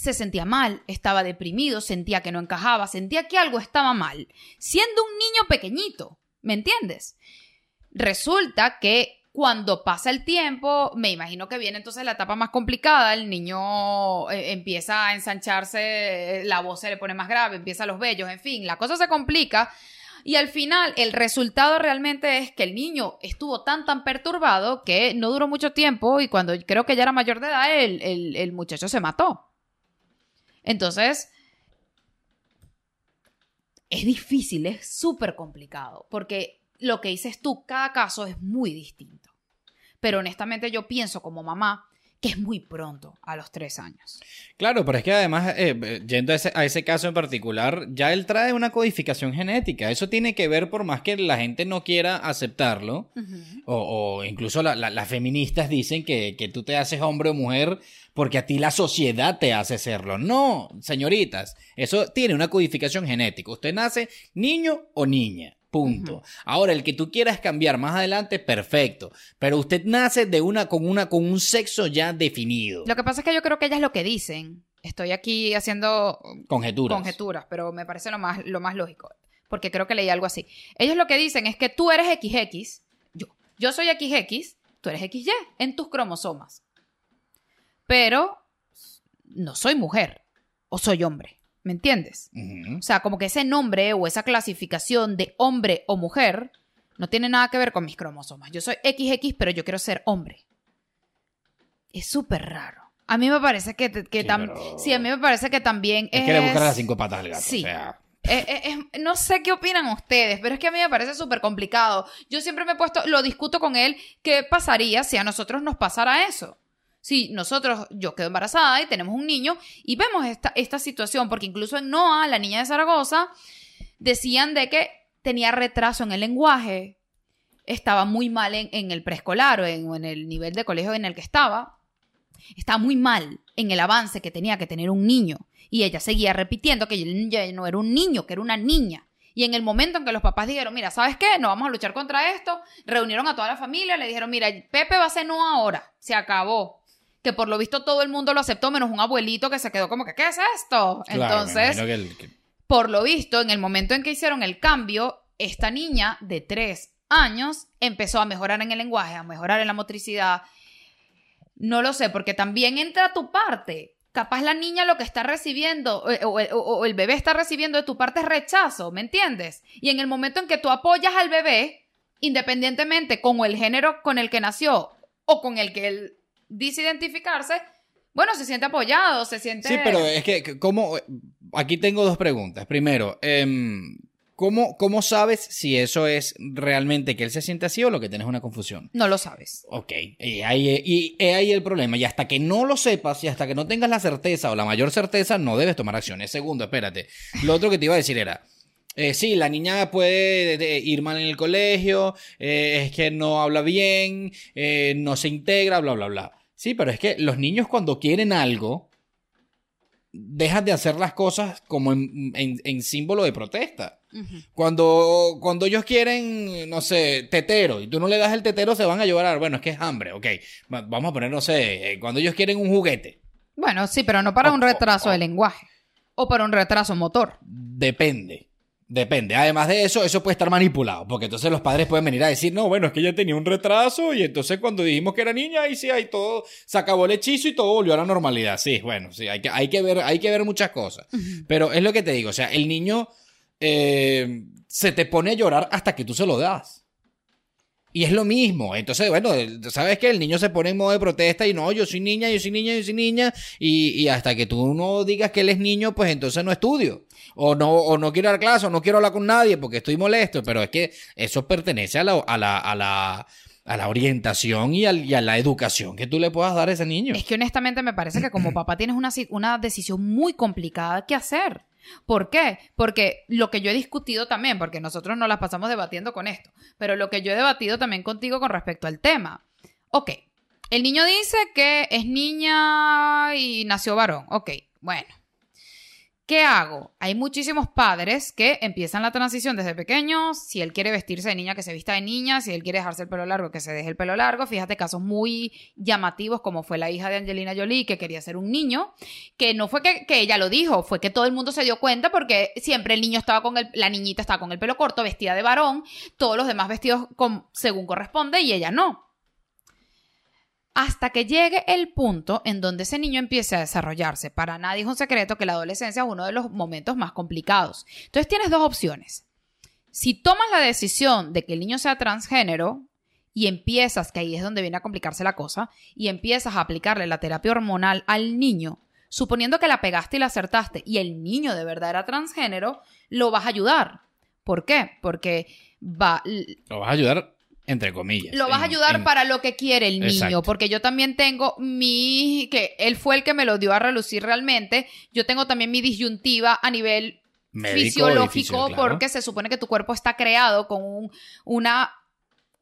Se sentía mal, estaba deprimido, sentía que no encajaba, sentía que algo estaba mal, siendo un niño pequeñito, ¿me entiendes? Resulta que cuando pasa el tiempo, me imagino que viene entonces la etapa más complicada, el niño eh, empieza a ensancharse, eh, la voz se le pone más grave, empieza los vellos, en fin, la cosa se complica. Y al final, el resultado realmente es que el niño estuvo tan, tan perturbado que no duró mucho tiempo y cuando creo que ya era mayor de edad, el, el- el muchacho se mató. Entonces, es difícil, es súper complicado, porque lo que dices tú, cada caso es muy distinto. Pero honestamente yo pienso como mamá que es muy pronto, a los tres años. Claro, pero es que además, eh, eh, yendo a ese, a ese caso en particular, ya él trae una codificación genética. Eso tiene que ver, por más que la gente no quiera aceptarlo, o, o incluso la- la- las feministas dicen que, que tú te haces hombre o mujer porque a ti la sociedad te hace serlo. No, señoritas, eso tiene una codificación genética. Usted nace niño o niña. Punto. Ahora, el que tú quieras cambiar más adelante, perfecto. Pero usted nace de una, con, una, con un sexo ya definido. Lo que pasa es que yo creo que ellas lo que dicen, estoy aquí haciendo Conjeturas. conjeturas, pero me parece lo más, lo más lógico, porque creo que leí algo así. Ellos lo que dicen es que tú eres XX, yo, yo soy XX, tú eres XY en tus cromosomas. Pero no soy mujer o soy hombre, ¿me entiendes? O sea, como que ese nombre o esa clasificación de hombre o mujer no tiene nada que ver con mis cromosomas. Yo soy XX, pero yo quiero ser hombre. Es súper raro. A mí me parece que, que Sí, tam- pero- sí, a mí me parece que también Es es... que le buscar a las cinco patas al gato. Sí. O sea, Eh, eh, eh, no sé qué opinan ustedes, pero es que a mí me parece súper complicado. Yo siempre me he puesto, lo discuto con él, ¿qué pasaría si a nosotros nos pasara eso? Si nosotros, yo quedo embarazada y tenemos un niño y vemos esta, esta situación, porque incluso en Noah, la niña de Zaragoza, decían de que tenía retraso en el lenguaje, estaba muy mal en, el preescolar o en, o en el nivel de colegio en el que estaba, estaba muy mal en el avance que tenía que tener un niño. Y ella seguía repitiendo que ella no era un niño, que era una niña. Y en el momento en que los papás dijeron, mira, ¿sabes qué? No vamos a luchar contra esto, reunieron a toda la familia, le dijeron, mira, Pepe va a ser no ahora, se acabó. Que por lo visto todo el mundo lo aceptó, menos un abuelito que se quedó como que, ¿qué es esto? claro, Entonces, imagino que el- que- por lo visto, en el momento en que hicieron el cambio, esta niña de tres años empezó a mejorar en el lenguaje, a mejorar en la motricidad. No lo sé, porque también entra tu parte. Capaz la niña lo que está recibiendo, eh, o, o- o el bebé está recibiendo de tu parte es rechazo, ¿me entiendes? Y en el momento en que tú apoyas al bebé, independientemente con el género con el que nació o con el que él dice identificarse, bueno, se siente apoyado, se siente... Sí, pero es que, ¿cómo? Aquí tengo dos preguntas. Primero, em, ¿cómo, ¿cómo sabes si eso es realmente que él se siente así o lo que tienes es una confusión? No lo sabes. Ok, y ahí, y y ahí el problema. Y hasta que no lo sepas y hasta que no tengas la certeza o la mayor certeza, no debes tomar acciones. Segundo, espérate. Lo otro que te iba a decir era. eh, sí, la niña puede de- ir mal en el colegio, eh, es que no habla bien, eh, no se integra, bla, bla, bla. Sí, pero es que los niños cuando quieren algo, dejan de hacer las cosas como en, en- en símbolo de protesta. Cuando, cuando ellos quieren, no sé, tetero, y tú no le das el tetero, se van a llorar. Bueno, es que es hambre, ok. Va- Vamos a poner, no sé, eh, cuando ellos quieren un juguete. Bueno, sí, pero no para O- un retraso o- de lenguaje. O para un retraso motor. Depende. Depende. Además de eso, eso puede estar manipulado. Porque entonces los padres pueden venir a decir, no, bueno, es que ella tenía un retraso. Y entonces cuando dijimos que era niña, ahí sí, ahí todo, se acabó el hechizo y todo volvió a la normalidad. Sí, bueno, sí, hay que, hay que ver, hay que ver muchas cosas. Pero es lo que te digo, o sea, el niño eh, se te pone a llorar hasta que tú se lo das. Y es lo mismo. Entonces, bueno, sabes que el niño se pone en modo de protesta y no, yo soy niña, yo soy niña, yo soy niña. Y, y hasta que tú no digas que él es niño, pues entonces no estudio. O no, o no quiero dar clase, o no quiero hablar con nadie porque estoy molesto. Pero es que eso pertenece a la, a la, a la, a la orientación y, al- y a la educación que tú le puedas dar a ese niño. Es que honestamente me parece que como papá tienes una, una decisión muy complicada que hacer. ¿Por qué? Porque lo que yo he discutido también, porque nosotros nos las pasamos debatiendo con esto, pero lo que yo he debatido también contigo con respecto al tema. Ok, el niño dice que es niña y nació varón. Ok, bueno. ¿Qué hago? Hay muchísimos padres que empiezan la transición desde pequeños. Si él quiere vestirse de niña, que se vista de niña. Si él quiere dejarse el pelo largo, que se deje el pelo largo. Fíjate casos muy llamativos como fue la hija de Angelina Jolie, que quería ser un niño. Que no fue que, que ella lo dijo, fue que todo el mundo se dio cuenta porque siempre el niño estaba con el, la niñita estaba con el pelo corto, vestida de varón. Todos los demás vestidos con- según corresponde y ella no hasta que llegue el punto en donde ese niño empiece a desarrollarse. Para nadie es un secreto que la adolescencia es uno de los momentos más complicados. Entonces tienes dos opciones. Si tomas la decisión de que el niño sea transgénero y empiezas, que ahí es donde viene a complicarse la cosa, y empiezas a aplicarle la terapia hormonal al niño, suponiendo que la pegaste y la acertaste y el niño de verdad era transgénero, lo vas a ayudar. ¿Por qué? Porque va, Lo vas a ayudar, entre comillas. lo vas a ayudar en- para lo que quiere el niño, Exacto. porque yo también tengo mi, que él fue el que me lo dio a relucir realmente, yo tengo también mi disyuntiva a nivel médico fisiológico, claro. porque se supone que tu cuerpo está creado con un, una,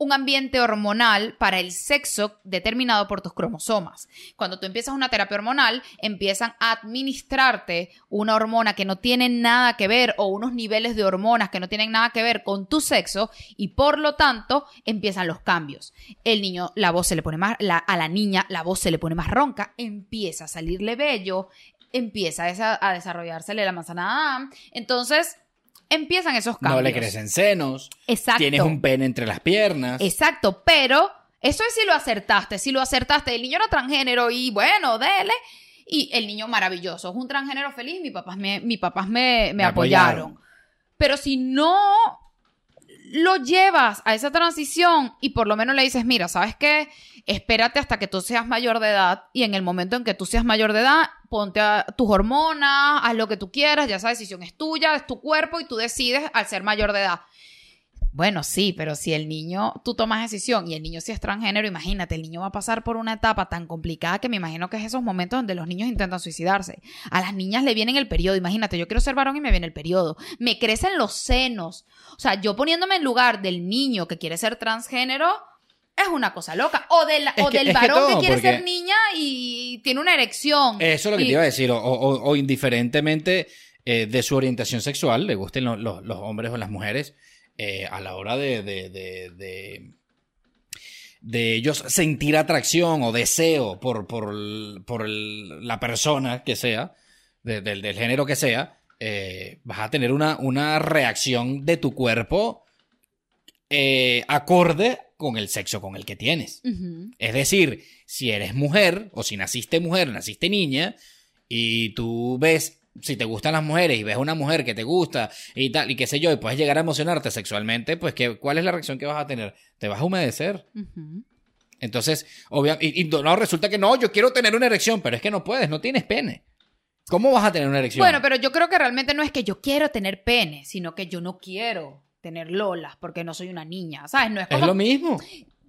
un ambiente hormonal para el sexo determinado por tus cromosomas. Cuando tú empiezas una terapia hormonal, empiezan a administrarte una hormona que no tiene nada que ver o unos niveles de hormonas que no tienen nada que ver con tu sexo y por lo tanto empiezan los cambios. El niño, la voz se le pone más, la- a la niña la voz se le pone más ronca, empieza a salirle vello, empieza a, desa- a desarrollársele la manzana. Entonces, empiezan esos cambios. No le crecen senos. Exacto. Tienes un pene entre las piernas. Exacto, pero eso es si lo acertaste. Si lo acertaste, el niño era transgénero y bueno, dele. Y el niño maravilloso, es un transgénero feliz, mis papás me, mis papás me, me Me apoyaron. apoyaron. Pero si no lo llevas a esa transición y por lo menos le dices, mira, ¿sabes qué? Espérate hasta que tú seas mayor de edad y en el momento en que tú seas mayor de edad, ponte a tus hormonas, haz lo que tú quieras, ya esa decisión es tuya, es tu cuerpo y tú decides al ser mayor de edad. Bueno, sí, pero si el niño, tú tomas decisión y el niño si es transgénero, imagínate, el niño va a pasar por una etapa tan complicada que me imagino que es esos momentos donde los niños intentan suicidarse. A las niñas le viene el periodo, imagínate, yo quiero ser varón y me viene el periodo. Me crecen los senos. O sea, yo poniéndome en lugar del niño que quiere ser transgénero, es una cosa loca. O, de la- Es o que- del que varón que, quiere ser niña y tiene una erección. Eso es lo que Y- te iba a decir. O, o- o indiferentemente eh, de su orientación sexual, le gusten lo- lo- los hombres o las mujeres, eh, a la hora de, de, de, de- de ellos sentir atracción o deseo por, por, por el- la persona que sea, de- del, del género que sea, eh, vas a tener una, una reacción de tu cuerpo eh, acorde con el sexo con el que tienes. Es decir, si eres mujer o si naciste mujer, naciste niña y tú ves, si te gustan las mujeres y ves una mujer que te gusta y tal, y qué sé yo, y puedes llegar a emocionarte sexualmente, pues ¿qué, ¿cuál es la reacción que vas a tener? Te vas a humedecer. Entonces, obviamente, y, y no resulta que no, yo quiero tener una erección, pero es que no puedes, no tienes pene. ¿Cómo vas a tener una erección? Bueno, pero yo creo que realmente no es que yo quiero tener pene, sino que yo no quiero tener lolas porque no soy una niña, ¿sabes? No es es como... lo mismo.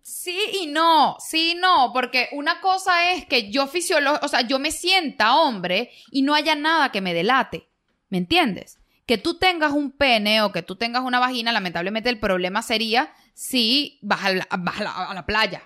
Sí y no, sí y no, porque una cosa es que yo fisiolo, o sea, yo me sienta hombre y no haya nada que me delate, ¿me entiendes? Que tú tengas un pene o que tú tengas una vagina, lamentablemente el problema sería si vas a la, vas a la- a la playa,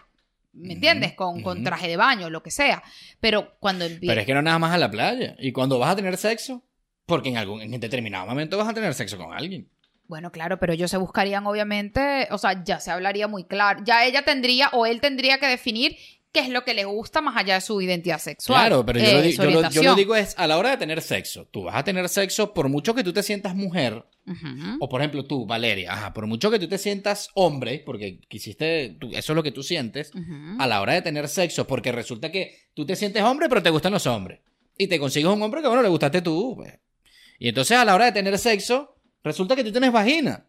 ¿me entiendes? Con, con traje de baño, lo que sea. Pero cuando empie- Pero es que no nada más a la playa. ¿Y cuando vas a tener sexo? Porque en algún en determinado momento vas a tener sexo con alguien. Bueno, claro, pero ellos se buscarían, obviamente, o sea, ya se hablaría muy claro. Ya ella tendría o él tendría que definir qué es lo que le gusta más allá de su identidad sexual. Claro, pero yo, eh, lo, yo lo- yo lo digo es a la hora de tener sexo. Tú vas a tener sexo por mucho que tú te sientas mujer. O por ejemplo tú, Valeria. Ajá, por mucho que tú te sientas hombre, porque quisiste, tú- eso es lo que tú sientes. A la hora de tener sexo, porque resulta que tú te sientes hombre, pero te gustan los hombres. Y te consigues un hombre que, bueno, le gustaste tú. pues. Y entonces a la hora de tener sexo, resulta que tú tienes vagina.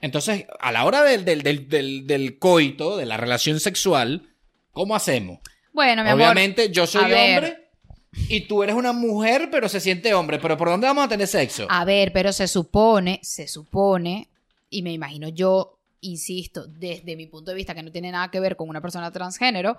Entonces, a la hora del, del, del, del, coito, de la relación sexual, ¿cómo hacemos? Bueno, mi amor. Obviamente, yo soy hombre y tú eres una mujer, pero se siente hombre. ¿Pero por dónde vamos a tener sexo? A ver, pero se supone, se supone, y me imagino yo, insisto, desde mi punto de vista, que no tiene nada que ver con una persona transgénero,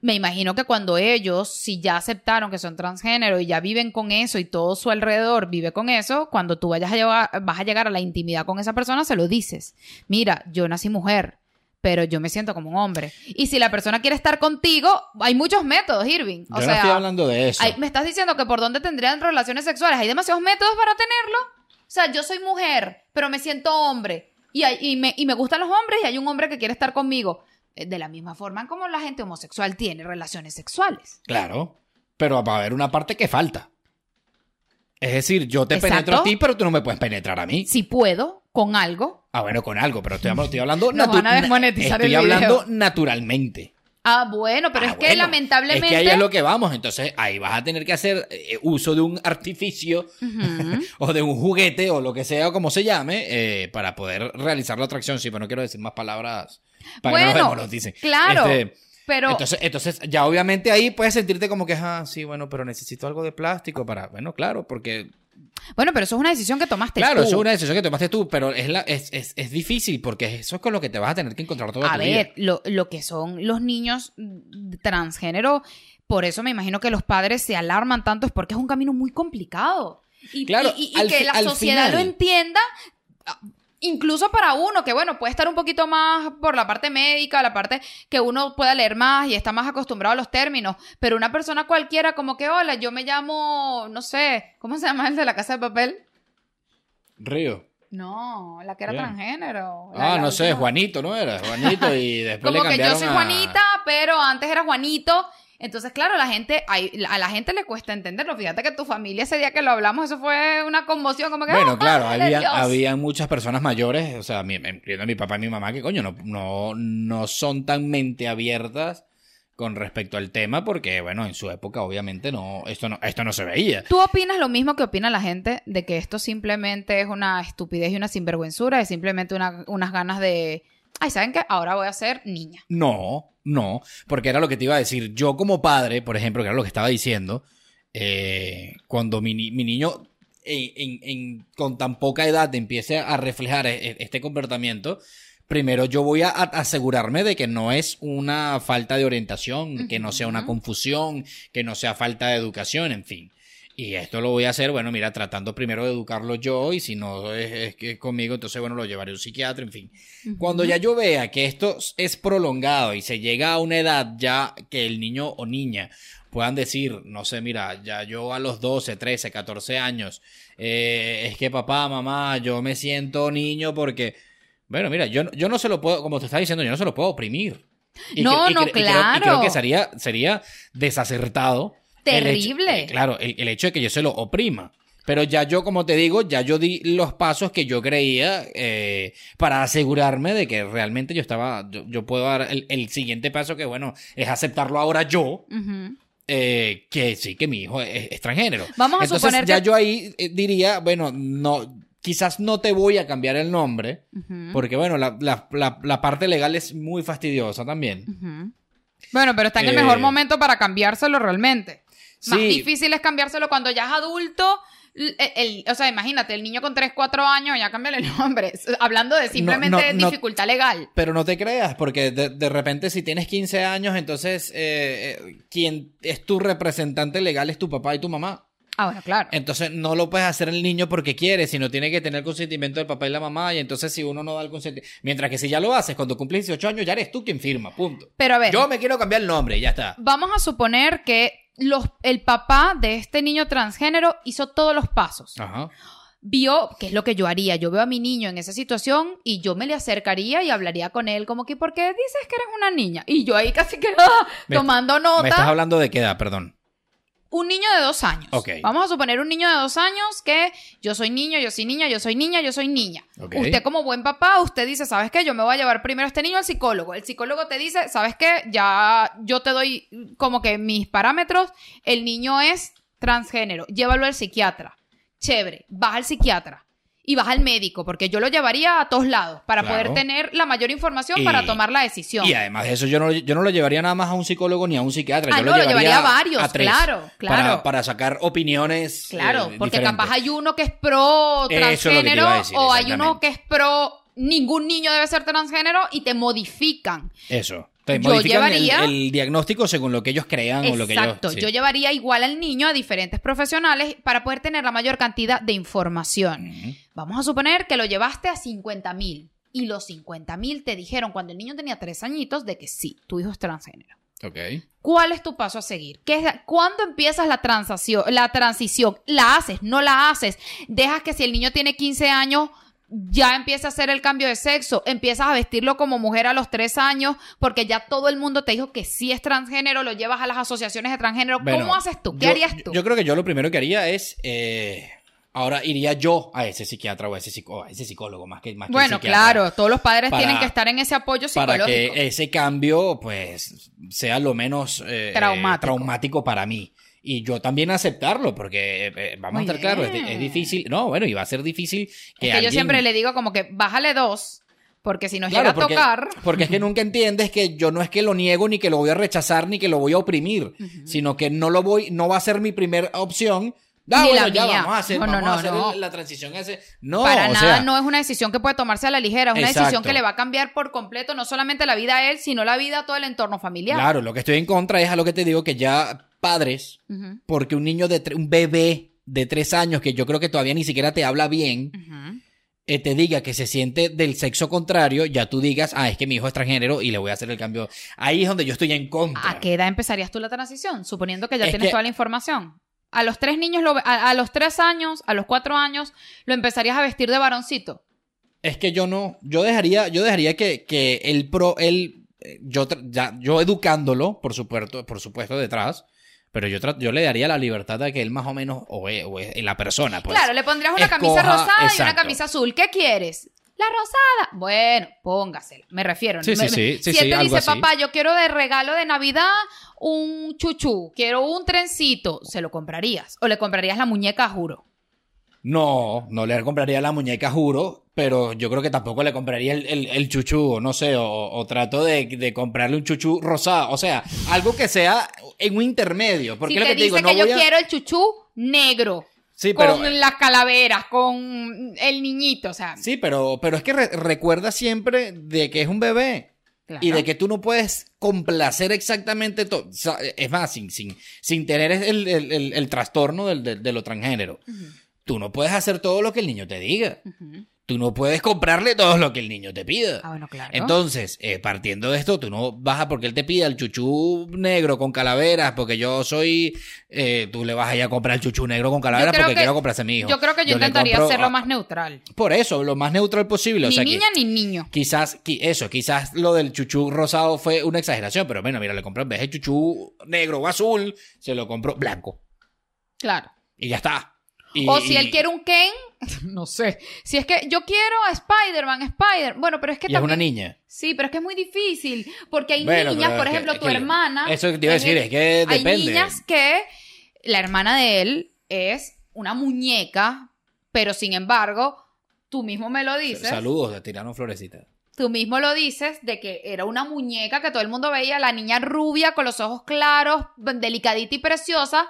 me imagino que cuando ellos, si ya aceptaron que son transgénero y ya viven con eso y todo su alrededor vive con eso, cuando tú vayas a llegar, vas a llegar a la intimidad con esa persona, se lo dices. Mira, yo nací mujer, pero yo me siento como un hombre. Y si la persona quiere estar contigo, hay muchos métodos, Irving. O yo sea, no estoy hablando de eso. Me estás diciendo que por dónde tendrían relaciones sexuales. Hay demasiados métodos para tenerlo. O sea, yo soy mujer, pero me siento hombre. Y, hay- y, me, y me gustan los hombres y hay un hombre que quiere estar conmigo. Eh, De la misma forma como la gente homosexual tiene relaciones sexuales. Claro, pero va a haber una parte que falta. Es decir, yo te Exacto. penetro a ti, pero tú no me puedes penetrar a mí. Si puedo, con algo. Ah, bueno, con algo, pero estoy, estoy hablando... Nos natu- van a desmonetizar Estoy el video. hablando naturalmente. Ah, bueno, pero Ah, es que lamentablemente. Es que ahí es lo que vamos. Entonces, ahí vas a tener que hacer eh, uso de un artificio o de un juguete o lo que sea, como se llame, eh, para poder realizar la atracción. Sí, pero no quiero decir más palabras para que no Bueno, nos desmoneticen. claro, Este, pero. entonces, entonces, ya obviamente ahí puedes sentirte como que, ah, sí, bueno, pero necesito algo de plástico para. Bueno, claro, porque. bueno, pero eso es una decisión que tomaste Claro, tú. eso es una decisión que tomaste tú, pero es, la, es, es, es difícil porque eso es con lo que te vas a tener que encontrar toda A tu ver, vida. lo, lo que son los niños transgénero, por eso me imagino que los padres se alarman tanto, es porque es un camino muy complicado. Y, Claro, y- y- y al que la sociedad final. lo entienda, incluso para uno, que bueno, puede estar un poquito más por la parte médica, la parte que uno pueda leer más y está más acostumbrado a los términos, pero una persona cualquiera como que, hola, yo me llamo, no sé, ¿cómo se llama el de la casa de papel? Río. No, la que era Bien. transgénero. la- Ah, la no sé. Juanito, ¿no era? Juanito y después le Como que yo soy a- Juanita, pero antes era Juanito. Entonces, claro, la gente, a la gente le cuesta entenderlo. Fíjate que tu familia ese día que lo hablamos, eso fue una conmoción, como que. Bueno, ¡oh, claro, había, había muchas personas mayores, o sea, incluyendo a mi papá y mi mamá, que coño, no, no, no son tan mente abiertas con respecto al tema, porque, bueno, en su época, obviamente, no, esto no, esto no se veía. ¿Tú opinas lo mismo que opina la gente de que esto simplemente es una estupidez y una sinvergüenzura? Es simplemente una- unas ganas de. Ay, ¿saben qué? Ahora voy a ser niña. No, no, porque era lo que te iba a decir. Yo como padre, por ejemplo, que era lo que estaba diciendo, eh, cuando mi, mi niño en- en- en- con tan poca edad empiece a reflejar e- e- este comportamiento, primero yo voy a, asegurarme de que no es una falta de orientación, que no sea una confusión, que no sea falta de educación, en fin. Y esto lo voy a hacer, bueno, mira, tratando primero de educarlo yo y si no es, que conmigo, entonces, bueno, lo llevaré a un psiquiatra, en fin. Cuando ya yo vea que esto es prolongado y se llega a una edad ya que el niño o niña puedan decir, no sé, mira, ya yo a los 12, 13, 14 años, eh, es que papá, mamá, yo me siento niño porque, bueno, mira, yo, yo no se lo puedo, como te estaba diciendo, yo no se lo puedo oprimir. No, no, cre- creo- y claro. creo que sería, sería desacertado. El hecho- Terrible. eh, claro, el, el hecho de que yo se lo oprima. Pero ya yo, como te digo, ya yo di los pasos que yo creía eh, para asegurarme de que realmente yo estaba, yo, yo puedo dar el, el siguiente paso que, bueno, es aceptarlo ahora yo, eh, que sí, que mi hijo es, es transgénero. Vamos a Entonces suponer ya que- yo ahí eh, diría, bueno, no, quizás no te voy a cambiar el nombre, porque bueno, la, la, la, la parte legal es muy fastidiosa también. Bueno, pero está en el Eh, mejor momento para cambiárselo realmente. Más difícil es cambiárselo cuando ya es adulto. El- el- o sea, imagínate, el niño con 3, 4 años, ya cámbiale el nombre. Hablando de simplemente no, no. dificultad legal. Pero no te creas, porque de, de repente si tienes 15 años, entonces eh, eh, quien es tu representante legal es tu papá y tu mamá. Ah, bueno, claro. Entonces no lo puedes hacer el niño porque quiere, sino tiene que tener consentimiento del papá y la mamá. Y entonces si uno no da el consentimiento... Mientras que si ya lo haces, cuando cumples 18 años, ya eres tú quien firma, punto. Pero a ver, Yo me quiero cambiar el nombre y ya está. vamos a suponer que los, el papá de este niño transgénero hizo todos los pasos. Ajá. Vio, que es lo que yo haría, yo veo a mi niño en esa situación y yo me le acercaría y hablaría con él como que, ¿por qué dices que eres una niña? Y yo ahí casi que ah, tomando nota. Me estás hablando de qué edad, perdón. Un niño de dos años. Vamos a suponer un niño de dos años que yo soy niño, yo soy niña, yo soy niña, yo soy niña. Usted como buen papá, usted dice, ¿sabes qué? Yo me voy a llevar primero a este niño al psicólogo. El psicólogo te dice, ¿sabes qué? Ya yo te doy como que mis parámetros. El niño es transgénero. Llévalo al psiquiatra. Chévere. Vas al psiquiatra. Y vas al médico, porque yo lo llevaría a todos lados para Claro. poder tener la mayor información Y- para tomar la decisión. Y además de eso, yo no, yo no lo llevaría nada más a un psicólogo ni a un psiquiatra. Ah, yo no, lo llevaría a varios, a tres, claro, claro. Para, para sacar opiniones. Claro, eh, porque diferentes. capaz hay uno que es pro transgénero decir, o hay uno que es pro ningún niño debe ser transgénero y te modifican. Eso. Yo modifican llevaría- el, diagnóstico según lo que ellos crean o lo que ellos. Exacto, sí. yo llevaría igual al niño a diferentes profesionales para poder tener la mayor cantidad de información. Vamos a suponer que lo llevaste a 50 mil y los 50 mil te dijeron cuando el niño tenía tres añitos de que sí, tu hijo es transgénero. Ok. ¿Cuál es tu paso a seguir? ¿Qué es, ¿Cuándo empiezas la, transación, la transición? ¿La haces? ¿No la haces? ¿Dejas que si el niño tiene 15 años ya empieza a hacer el cambio de sexo? ¿Empiezas a vestirlo como mujer a los 3 años porque ya todo el mundo te dijo que sí es transgénero? ¿Lo llevas a las asociaciones de transgénero? Bueno, ¿Cómo haces tú? ¿Qué yo- harías tú? Yo creo que yo lo primero que haría es. eh, ahora iría yo a ese psiquiatra o a ese, psico- a ese psicólogo, más que, más bueno, claro, todos los padres para- tienen que estar en ese apoyo Para psicológico. que ese cambio, pues, sea lo menos eh, Traumático. eh, traumático para mí. Y yo también aceptarlo, porque eh, vamos Muy a estar claros, es, difícil. No, bueno, y va a ser difícil que. Es que yo siempre le digo como que bájale dos, porque si nos Claro, llega a porque, tocar... porque es que nunca entiendes que yo no es que lo niego ni que lo voy a rechazar ni que lo voy a oprimir, sino que no lo voy, no va a ser mi primera opción. Ah, Ni bueno, la ya mía. vamos a hacer, No, no, vamos a no, hacer no. el- la transición ese. No, Para o nada sea, no es una decisión que puede tomarse a la ligera, es una decisión que le va a cambiar por completo no solamente la vida a él, sino la vida a todo el entorno familiar. Claro, lo que estoy en contra es a lo que te digo que ya padres, porque un niño de un bebé de tres años que yo creo que todavía ni siquiera te habla bien, eh, te diga que se siente del sexo contrario, ya tú digas, ah, es que mi hijo es transgénero y le voy a hacer el cambio. Ahí es donde yo estoy en contra. ¿A qué edad empezarías tú la transición? Suponiendo que ya Es tienes que- toda la información. A los tres niños, lo- a, a los tres años, a los cuatro años, lo empezarías a vestir de varoncito. Es que yo no, yo dejaría, yo dejaría que, que el pro, él, eh, yo, ya, yo educándolo, por supuesto, por supuesto, detrás, pero yo, yo le daría la libertad a que él más o menos, o es, o es la persona, pues. claro, le pondrías una camisa rosada y una camisa azul. ¿Qué quieres? La rosada. Bueno, póngasela. Me refiero. Sí, Me- sí, me- sí, sí, si él te dice, así. papá, yo quiero de regalo de Navidad un chuchú, quiero un trencito, ¿se lo comprarías? ¿O le comprarías la muñeca, juro? No, no le compraría la muñeca, juro, pero yo creo que tampoco le compraría el, el, el chuchú, o no sé, o, o trato de, de comprarle un chuchú rosado, o sea, algo que sea en un intermedio, porque si lo te que te dice digo, no que yo a... quiero el chuchú negro, Sí, pero... con las calaveras, con el niñito, o sea, Sí, pero, pero es que re- recuerda siempre de que es un bebé. claro. Y de que tú no puedes complacer exactamente todo. Es más, sin, sin, sin tener el, el- el- el trastorno del, de lo transgénero. Tú no puedes hacer todo lo que el niño te diga. Tú no puedes comprarle todo lo que el niño te pida. Ah, bueno, claro. Entonces, eh, partiendo de esto, tú no vas a porque él te pida el chuchú negro con calaveras, porque yo soy, eh, tú le vas a ir a comprar el chuchú negro con calaveras porque que- quiero comprarse a mi hijo. yo creo que yo, le intentaría hacerlo más neutral. Por eso, lo más neutral posible. o ni sea que- niña ni niño. Quizás, qui- eso, quizás lo del chuchú rosado fue una exageración, pero bueno, mira, le compré en vez de chuchú negro o azul, se lo compró blanco. Claro. Y ya está. Y- O si él quiere un Ken, no sé. Si es que yo quiero a Spider-Man, Spider. Bueno, pero es que y es una también- niña. Sí, pero es que es muy difícil. Porque hay Bueno, niñas, por que- ejemplo, tu que- hermana. Eso que te iba a decir, es que depende. Hay niñas que la hermana de él es una muñeca, pero sin embargo, tú mismo me lo dices. Saludos de Tirano Florecita. tú mismo lo dices, de que era una muñeca que todo el mundo veía, la niña rubia con los ojos claros, delicadita y preciosa.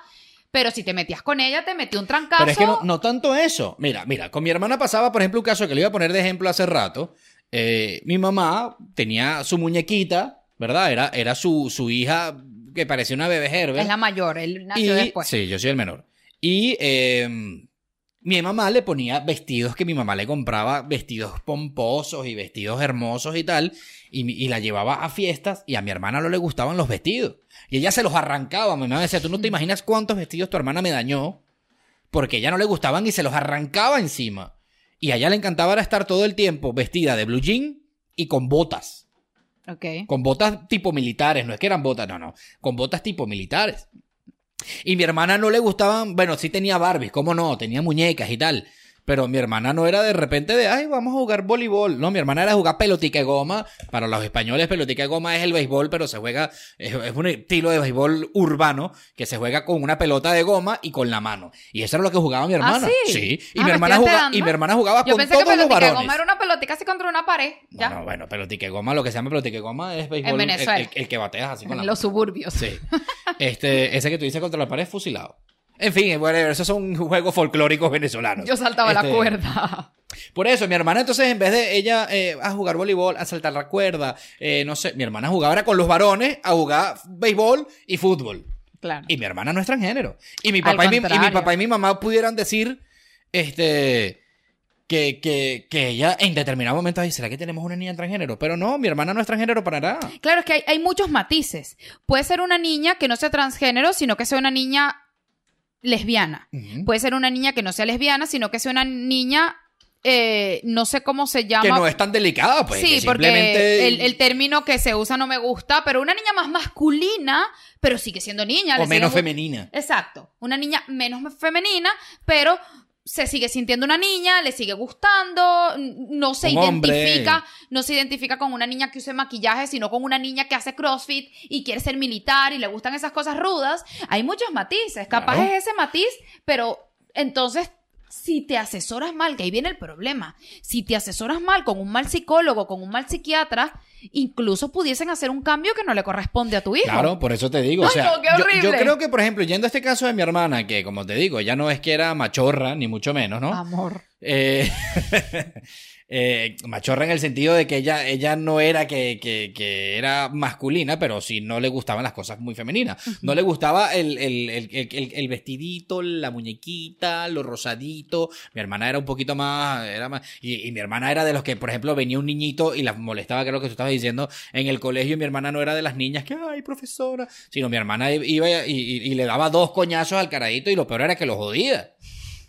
Pero si te metías con ella, te metió un trancazo. Pero es que no, no tanto eso. Mira, mira, con mi hermana pasaba, por ejemplo, un caso que le iba a poner de ejemplo hace rato. Eh, mi mamá tenía su muñequita, ¿verdad? Era, era su, su hija que parecía una bebé Herbert. Es la mayor, él nació Y- después. Sí, yo soy el menor. Y eh, mi mamá le ponía vestidos que mi mamá le compraba, vestidos pomposos y vestidos hermosos y tal, y, y la llevaba a fiestas y a mi hermana no le gustaban los vestidos. Y ella se los arrancaba. Mi mamá decía, tú no te imaginas cuántos vestidos tu hermana me dañó, porque ella no le gustaban y se los arrancaba encima. Y a ella le encantaba era estar todo el tiempo vestida de blue jean y con botas. Con botas tipo militares, no es que eran botas, no, no, con botas tipo militares. Y mi hermana no le gustaban, bueno, sí tenía Barbies, cómo no, tenía muñecas y tal. Pero mi hermana no era de repente de, ay, vamos a jugar voleibol. No, mi hermana era jugar pelotica de goma. Para los españoles, pelotica de goma es el béisbol, pero se juega, es, es un estilo de béisbol urbano que se juega con una pelota de goma y con la mano. Y eso era lo que jugaba mi hermana. ¿Ah, sí? Y, Ah, mi hermana jugaba, y mi hermana jugaba Yo con pensé que todos pelotica varones. goma era una pelotica así contra una pared. Ya. Bueno, bueno, pelotica de goma, lo que se llama pelotica de goma es béisbol. En el- Venezuela. El, el que bateas así con la en los suburbios. Sí. Este, ese que tú dices contra la pared fusilado. En fin, bueno, esos son juegos folclóricos venezolanos. Yo saltaba la Este, cuerda. Por eso, mi hermana entonces, en vez de ella eh, a jugar voleibol, a saltar la cuerda, eh, no sé, mi hermana jugaba era con los varones a jugar béisbol y fútbol. Claro. Y mi hermana no es transgénero. Y mi papá, y mi, y mi papá y mi mamá pudieran decir, este, que, que, que ella en determinado momento, ay, ¿será que tenemos una niña transgénero? Pero no, mi hermana no es transgénero para nada. Claro, es que hay, hay muchos matices. Puede ser una niña que no sea transgénero, sino que sea una niña lesbiana. Puede ser una niña que no sea lesbiana, sino que sea una niña, eh, no sé cómo se llama. que no es tan delicada, pues. sí, que porque simplemente... el, el término que se usa no me gusta, pero una niña más masculina, pero sigue siendo niña. o menos femenina. Exacto. Una niña menos femenina, pero se sigue sintiendo una niña, le sigue gustando, no se Un hombre. identifica, no se identifica con una niña que use maquillaje, sino con una niña que hace CrossFit y quiere ser militar y le gustan esas cosas rudas. Hay muchos matices, capaz Claro. es ese matiz, pero entonces si te asesoras mal, que ahí viene el problema, si te asesoras mal con un mal psicólogo, con un mal psiquiatra, incluso pudiesen hacer un cambio que no le corresponde a tu hijo. Claro, por eso te digo. o sea, qué yo- yo, horrible. creo que, por ejemplo, yendo a este caso de mi hermana, que como te digo, ya no es que era machorra, ni mucho menos, ¿no? Amor. Eh, eh, machorra en el sentido de que ella, ella no era que, que- que era masculina, pero sí no le gustaban las cosas muy femeninas. No le gustaba el, el- el- el- vestidito, la muñequita, lo rosadito. Mi hermana era un poquito más, era más, y, y mi hermana era de los que, por ejemplo, venía un niñito y la molestaba, que es lo que tú estabas diciendo, en el colegio, y mi hermana no era de las niñas que, ay, profesora, sino mi hermana iba y, y- y le daba dos coñazos al caradito y lo peor era que lo jodía.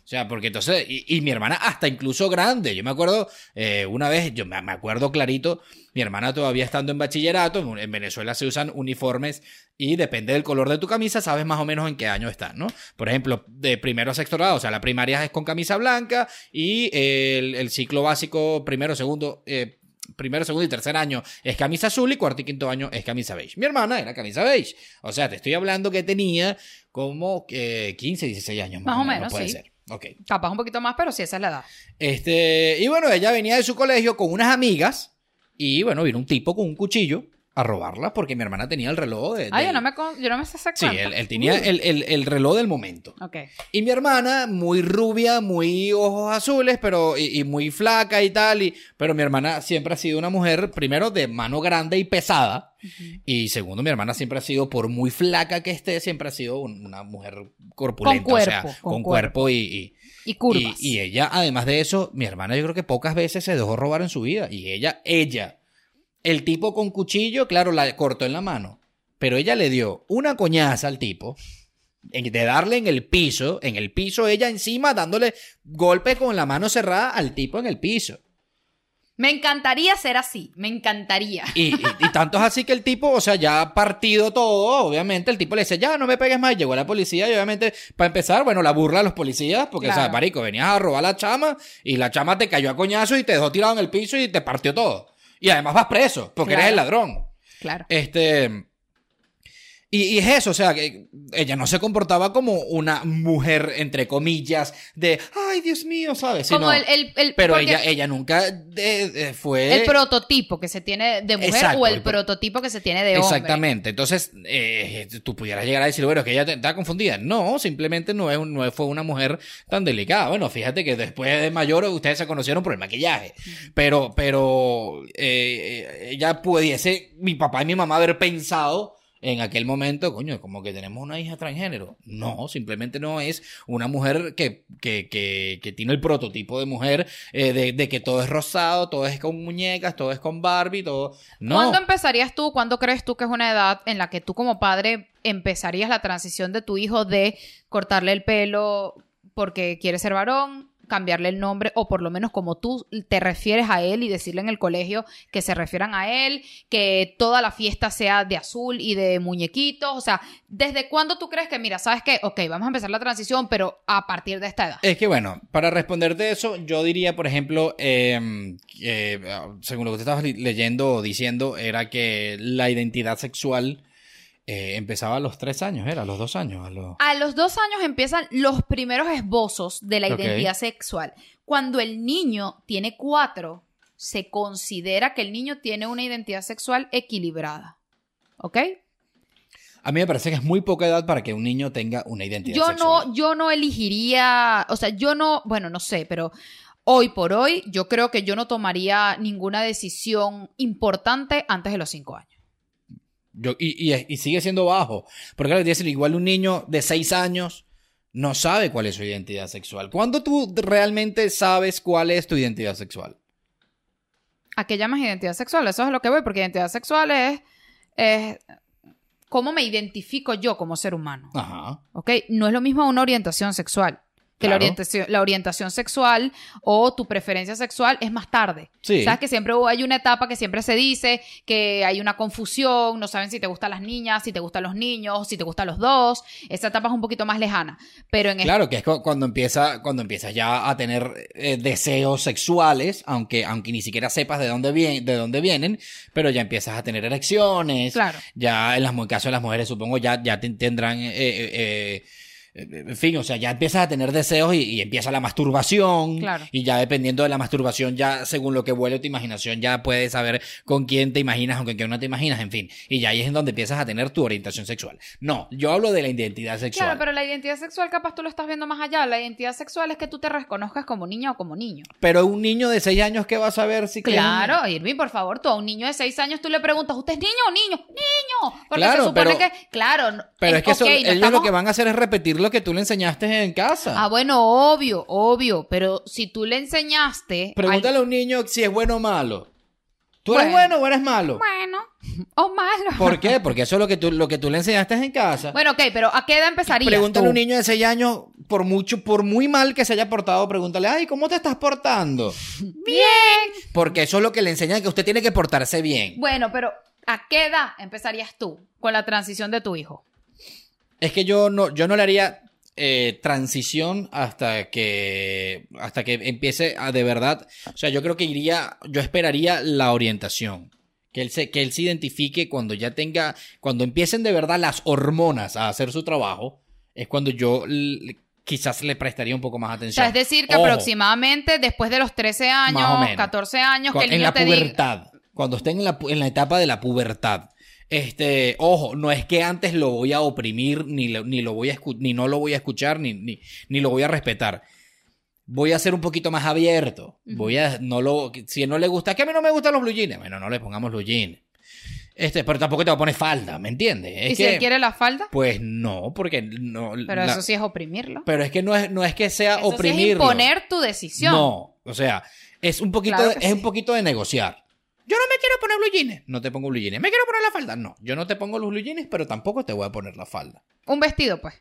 O sea, porque entonces, y, y mi hermana hasta incluso grande, yo me acuerdo, eh, una vez, yo me me acuerdo clarito, mi hermana todavía estando en bachillerato, en, en Venezuela se usan uniformes y depende del color de tu camisa, sabes más o menos en qué año estás, ¿no? Por ejemplo, de primero a sexto grado, o sea, la primaria es con camisa blanca y el, el ciclo básico, primero, segundo, eh, primero, segundo y tercer año es camisa azul y cuarto y quinto año es camisa beige. Mi hermana era camisa beige. O sea, te estoy hablando que tenía como eh, 15, 16 años más, Más o menos, puede sí. ser. Ok. Capaz un poquito más, pero sí, esa es la edad. Este, y bueno, ella venía de su colegio con unas amigas y bueno, vino un tipo con un cuchillo a robarla porque mi hermana tenía el reloj de... Ah, yo no me, yo no me sé Sí, él, él tenía el, el- el reloj del momento. Ok. Y mi hermana, muy rubia, muy ojos azules, pero y, y muy flaca y tal. Y, pero mi hermana siempre ha sido una mujer, primero, de mano grande y pesada. Y segundo, mi hermana siempre ha sido, por muy flaca que esté, siempre ha sido un- una mujer corpulenta. Con o sea, cuerpo, con, con cuerpo y, y, Y curvas. y, y ella, además de eso, mi hermana yo creo que pocas veces se dejó robar en su vida. Y ella, ella, el tipo con cuchillo, claro, la cortó en la mano. Pero ella le dio una coñaza al tipo. De darle en el piso, en el piso ella encima dándole golpe con la mano cerrada al tipo en el piso. Me encantaría ser así. Me encantaría. Y, y- y tanto es así que el tipo, o sea, ya ha partido todo, obviamente, el tipo le dice, ya, no me pegues más, llegó la policía y obviamente, para empezar, bueno, la burla a los policías, porque, o sea, Claro. marico, venías a robar a la chama y la chama te cayó a coñazo y te dejó tirado en el piso y te partió todo. Y además vas preso, porque Claro. eres el ladrón. Claro. Este. Y, y es eso, o sea, que ella no se comportaba como una mujer, entre comillas, de, ay, Dios mío, ¿sabes? Como Sino- el, el- el- pero ella, ella nunca eh, fue... el prototipo que se tiene de mujer Exacto, o el el pro- prototipo que se tiene de hombre. Exactamente. Entonces, eh, tú pudieras llegar a decir, bueno, que ella está confundida. No, simplemente no, es, no fue una mujer tan delicada. Bueno, fíjate que después de mayor ustedes se conocieron por el maquillaje. Pero, pero eh, eh, ella pudiese, mi papá y mi mamá haber pensado en aquel momento, coño, como que tenemos una hija transgénero. No, simplemente no es una mujer que, que, que, que tiene el prototipo de mujer, eh, de, de que todo es rosado, todo es con muñecas, todo es con Barbie, todo... No. ¿Cuándo empezarías tú, cuándo crees tú que es una edad en la que tú como padre empezarías la transición de tu hijo de cortarle el pelo porque quiere ser varón, cambiarle el nombre o por lo menos como tú te refieres a él y decirle en el colegio que se refieran a él, que toda la fiesta sea de azul y de muñequitos? O sea, ¿desde cuándo tú crees que, mira, sabes que, ok, vamos a empezar la transición, pero a partir de esta edad? Es que bueno, para responderte eso, yo diría, por ejemplo, eh, según lo que te estabas leyendo o diciendo, era que la identidad sexual eh, empezaba a los tres años, era a los dos años. A los... A los dos años empiezan los primeros esbozos de la identidad sexual. Cuando el niño tiene cuatro, se considera que el niño tiene una identidad sexual equilibrada. ¿Ok? A mí me parece que es muy poca edad para que un niño tenga una identidad Yo sexual. no, yo no elegiría, o sea, yo no, bueno, no sé, pero hoy por hoy yo creo que yo no tomaría ninguna decisión importante antes de los cinco años. Yo- y, y- y sigue siendo bajo. Porque claro, dicen, igual un niño de seis años no sabe cuál es su identidad sexual. ¿Cuándo tú realmente sabes cuál es tu identidad sexual? ¿A qué llamas identidad sexual? Eso es a lo que voy, porque identidad sexual es, es cómo me identifico yo como ser humano. Ajá. ¿Ok? No es lo mismo una orientación sexual. Que la, orientación, la orientación sexual o tu preferencia sexual es más tarde. Sí. Sabes que siempre hay una etapa que siempre se dice que hay una confusión, no saben si te gustan las niñas, si te gustan los niños, si te gustan los dos. Esa etapa es un poquito más lejana. Pero en Claro, que es cu- cuando empieza, cuando empiezas ya a tener eh, deseos sexuales, aunque, aunque ni siquiera sepas de dónde, vien- de dónde vienen, pero ya empiezas a tener erecciones. Claro. Ya en las mu- caso de las mujeres, supongo, ya, ya te- tendrán, eh, eh, en fin, o sea, ya empiezas a tener deseos y, y empieza la masturbación. Claro. Y ya dependiendo de la masturbación, ya según lo que vuele tu imaginación, ya puedes saber con quién te imaginas o con quién no te imaginas, en fin. Y ya ahí es en donde empiezas a tener tu orientación sexual. No, yo hablo de la identidad sexual. Claro, pero la identidad sexual capaz tú lo estás viendo más allá. La identidad sexual es que tú te reconozcas como niña o como niño. Pero un niño de 6 años, ¿qué va a saber si que Claro, Irving, por favor, tú a un niño de 6 años tú le preguntas, ¿usted es niño o niño? ¡Niño! Porque Claro, se supone pero- que, claro, Pero es que eso- no ellos estamos- lo que van a hacer es repetir lo que tú le enseñaste en casa. Ah, bueno, obvio, obvio, pero si tú le enseñaste... Pregúntale al- a un niño si es bueno o malo. ¿Tú eres Bueno. bueno o eres malo? Bueno, o malo. ¿Por qué? Porque eso es lo que tú, lo que tú le enseñaste en casa. Bueno, ok, pero ¿a qué edad empezaría? Pregúntale a un niño de 6 años, por mucho, por muy mal que se haya portado, pregúntale, ay, ¿cómo te estás portando? Bien. Porque eso es lo que le enseñan, que usted tiene que portarse bien. Bueno, pero ¿a qué edad empezarías tú con la transición de tu hijo? Es que yo no, yo no le haría eh, transición hasta que, hasta que empiece a de verdad. O sea, yo creo que iría, yo esperaría la orientación. Que él, se, que él se identifique cuando ya tenga, cuando empiecen de verdad las hormonas a hacer su trabajo, es cuando yo quizás le prestaría un poco más O atención. sea, es decir, que Ojo, aproximadamente después de los 13 años, Más o menos. 14 años, que el en niño la te diga... pubertad, cuando esté en la, en la etapa de la pubertad. Este, ojo, no es que antes lo voy a oprimir, ni lo, ni lo voy a ni no lo voy a escuchar, ni, ni, ni lo voy a respetar. Voy a ser un poquito más abierto. Voy a, no lo, si no le gusta, que a mí no me gustan los blue jeans, bueno, no le pongamos blue jeans. Este, pero tampoco te va a poner falda, ¿me entiendes? Es ¿Y si que, él quiere la falda? pues no, porque no. Pero la- eso sí es oprimirlo. pero es que no es, no es que sea Eso sí es oprimirlo. imponer tu decisión. No, o sea, es un poquito, Claro de- que es sí. un poquito de negociar. Yo no me quiero poner blue jeans. No te pongo blue jeans. ¿Me quiero poner la falda? No, yo no te pongo los blue jeans, pero tampoco te voy a poner la falda. Un vestido, pues.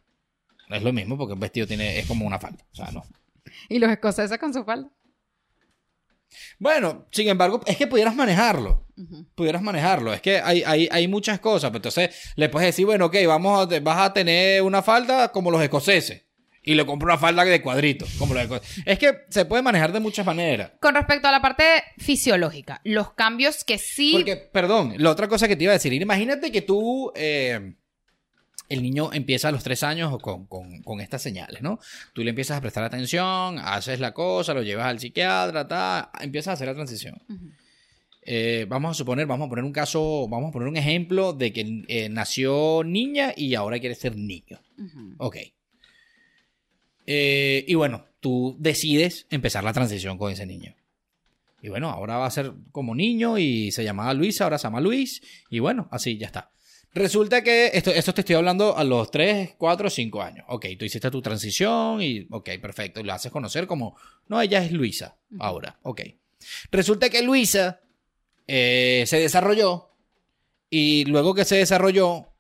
Es lo mismo porque un vestido tiene, es como una falda. O sea, no. Y los escoceses con su falda. Bueno, sin embargo, es que pudieras manejarlo. Pudieras manejarlo. Es que hay, hay, hay muchas cosas. Pero entonces le puedes decir, bueno, ok, vamos a, vas a tener una falda como los escoceses. Y le compro una falda de cuadritos. Como. Es que se puede manejar de muchas maneras. Con respecto a la parte fisiológica, los cambios que sí... Porque, perdón, la otra cosa que te iba a decir, imagínate que tú, eh, el niño empieza a los tres años con, con, con estas señales, ¿no? Tú le empiezas a prestar atención, haces la cosa, lo llevas al psiquiatra, ta, empiezas a hacer la transición. Eh, vamos a suponer, vamos a poner un caso, vamos a poner un ejemplo de que eh, nació niña y ahora quiere ser niño. Ok. Eh, y bueno, tú decides empezar la transición con ese niño. Y bueno, ahora va a ser como niño y se llamaba Luisa, ahora se llama Luis. Y bueno, así ya está. Resulta que esto, esto te estoy hablando a los 3, 4, 5 años. Ok, tú hiciste tu transición y ok, perfecto. La haces conocer como, no, ella es Luisa ahora. Ok. Resulta que Luisa eh, se desarrolló y luego que se desarrolló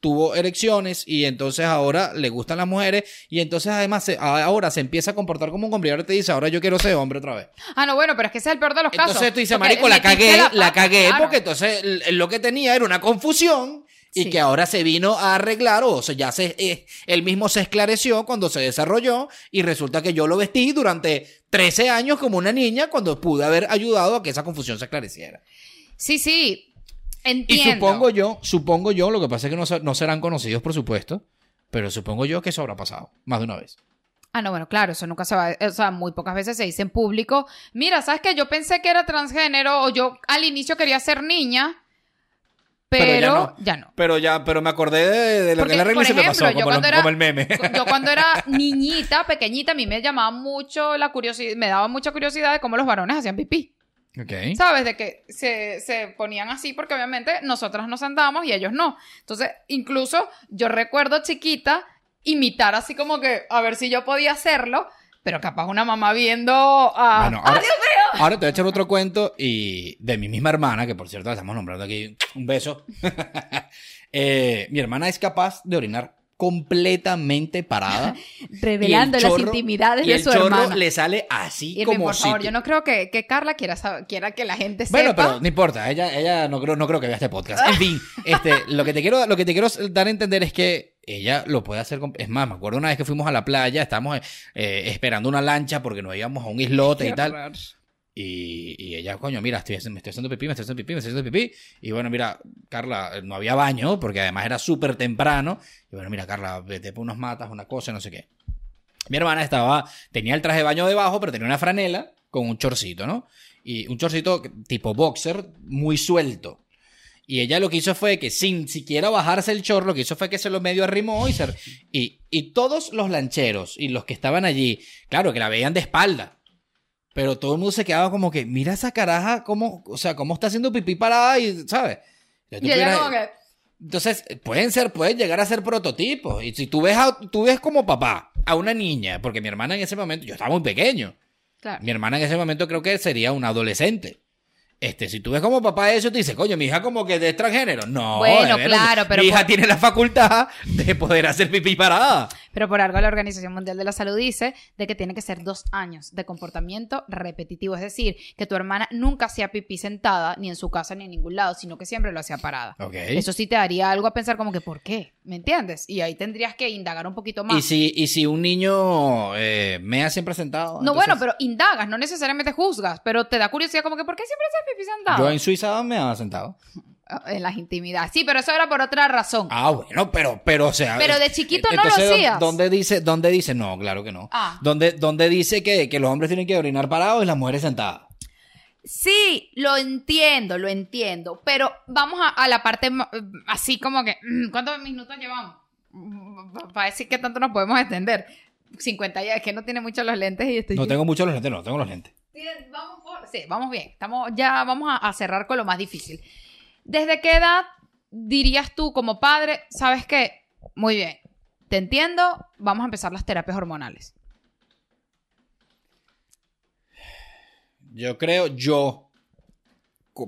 tuvo erecciones y entonces ahora le gustan las mujeres y entonces además se- ahora se empieza a comportar como un hombre y ahora te dice ahora yo quiero ser hombre otra vez. Ah, no, bueno, pero es que ese es el peor de los casos. Entonces tú dices, marico, la cagué, la, pata, cagué claro. porque entonces lo que tenía era una confusión y Sí. que ahora se vino a arreglar o sea, ya se, eh, él mismo se esclareció cuando se desarrolló y resulta que yo lo vestí durante 13 años como una niña cuando pude haber ayudado a que esa confusión se esclareciera. Sí, sí. Y Entiendo. supongo yo, supongo yo, lo que pasa es que no, se- no serán conocidos, por supuesto, pero supongo yo que eso habrá pasado más de una vez. Ah, no, bueno, claro, eso nunca se va, o sea, muy pocas veces se dice en público, mira, ¿sabes qué? Yo pensé que era transgénero o yo al inicio quería ser niña, pero, Pero ya no. ya no. Pero ya, pero me acordé de, de lo Porque, que la regla y por se me ejemplo, pasó, yo como, lo- cuando era- como el meme. Yo cuando era niñita, pequeñita, a mí me llamaba mucho la curiosidad, me daba mucha curiosidad de cómo los varones hacían pipí. Ok. ¿Sabes? De que se, se ponían así porque obviamente nosotras nos sentábamos y ellos no. Entonces, incluso yo recuerdo chiquita imitar así como que a ver si yo podía hacerlo, pero capaz una mamá viendo a... Bueno, ahora, ahora te voy a echar otro cuento y de mi misma hermana, que por cierto la estamos nombrando aquí, un beso. Eh, mi hermana es capaz de orinar completamente parada. revelando el las chorro- intimidades y de el su chorro hermana. le sale así como por favor, si- yo no creo que, que Carla quiera, quiera que la gente Bueno, sepa. pero no importa, ella, ella no creo, no creo que vea este podcast. En fin, este, lo que te quiero, lo que te quiero dar a entender es que ella lo puede hacer con- Es más, me acuerdo una vez que fuimos a la playa, estábamos eh, esperando una lancha porque nos íbamos a un islote y tal. Y, ella, coño, mira, estoy, me estoy haciendo pipí, me estoy haciendo pipí, me estoy haciendo pipí. Y bueno, mira, Carla, no había baño porque además era súper temprano. Y bueno, mira, Carla, vete por unas matas, una cosa, no sé qué. Mi hermana estaba, tenía el traje de baño debajo, pero tenía una franela con un chorcito, ¿no? Y un chorcito tipo boxer muy suelto. Y ella lo que hizo fue que sin siquiera bajarse el chorro, lo que hizo fue que se lo medio arrimó y se... Y todos los lancheros y los que estaban allí, claro, que la veían de espalda. Pero todo el mundo se quedaba como que, mira esa caraja, cómo, o sea, cómo está haciendo pipí parada y, ¿sabes? Entonces, tú Y ella pudieras- como que... entonces, pueden ser, pueden llegar a ser prototipos. Y si tú ves, a- tú ves como papá a una niña, porque mi hermana en ese momento, yo estaba muy pequeño. Claro. Mi hermana en ese momento creo que sería una adolescente. Este, si tú ves como papá eso, te dice, coño, mi hija como que de extranjero. No, Bueno, de claro, pero Mi hija por- tiene la facultad de poder hacer pipí parada. Pero por algo la Organización Mundial de la Salud dice de que tiene que ser dos años de comportamiento repetitivo. Es decir, que tu hermana nunca hacía pipí sentada, ni en su casa, ni en ningún lado, sino que siempre lo hacía parada. Ok. Eso sí te daría algo a pensar como que, ¿por qué? ¿Me entiendes? Y ahí tendrías que indagar un poquito más. Y si, y si un niño eh, mea siempre sentado. No, entonces- bueno, pero indagas, no necesariamente juzgas, pero te da curiosidad como que, ¿por qué siempre haces pipí sentado? Yo en Suiza me ha sentado. En las intimidades. Sí, pero eso era por otra razón. Ah, bueno, pero, pero, o sea. Pero de chiquito no lo entonces, ¿dó- hacías. ¿Dónde dice, dónde dice? No, claro que no. Ah. ¿Dónde, dónde dice que, que los hombres tienen que orinar parados y las mujeres sentadas? Sí, lo entiendo, lo entiendo, pero vamos a, a la parte así como que, mm, ¿cuántos minutos llevamos? Para decir que tanto nos podemos extender. 50 ya, es que no tiene mucho los lentes y estoy... No tengo muchos los lentes, no, tengo los lentes. Sí, vamos, por- sí, vamos bien, estamos, ya vamos a, a cerrar con lo más difícil. ¿Desde qué edad dirías tú como padre, sabes qué? Muy bien, te entiendo, vamos a empezar las terapias hormonales. Yo creo, yo,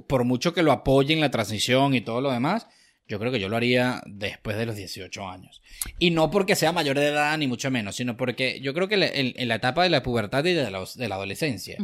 por mucho que lo apoyen la transición y todo lo demás, yo creo que yo lo haría después de los 18 años. Y no porque sea mayor de edad, ni mucho menos, sino porque yo creo que en, en la etapa de la pubertad y de la, de la adolescencia,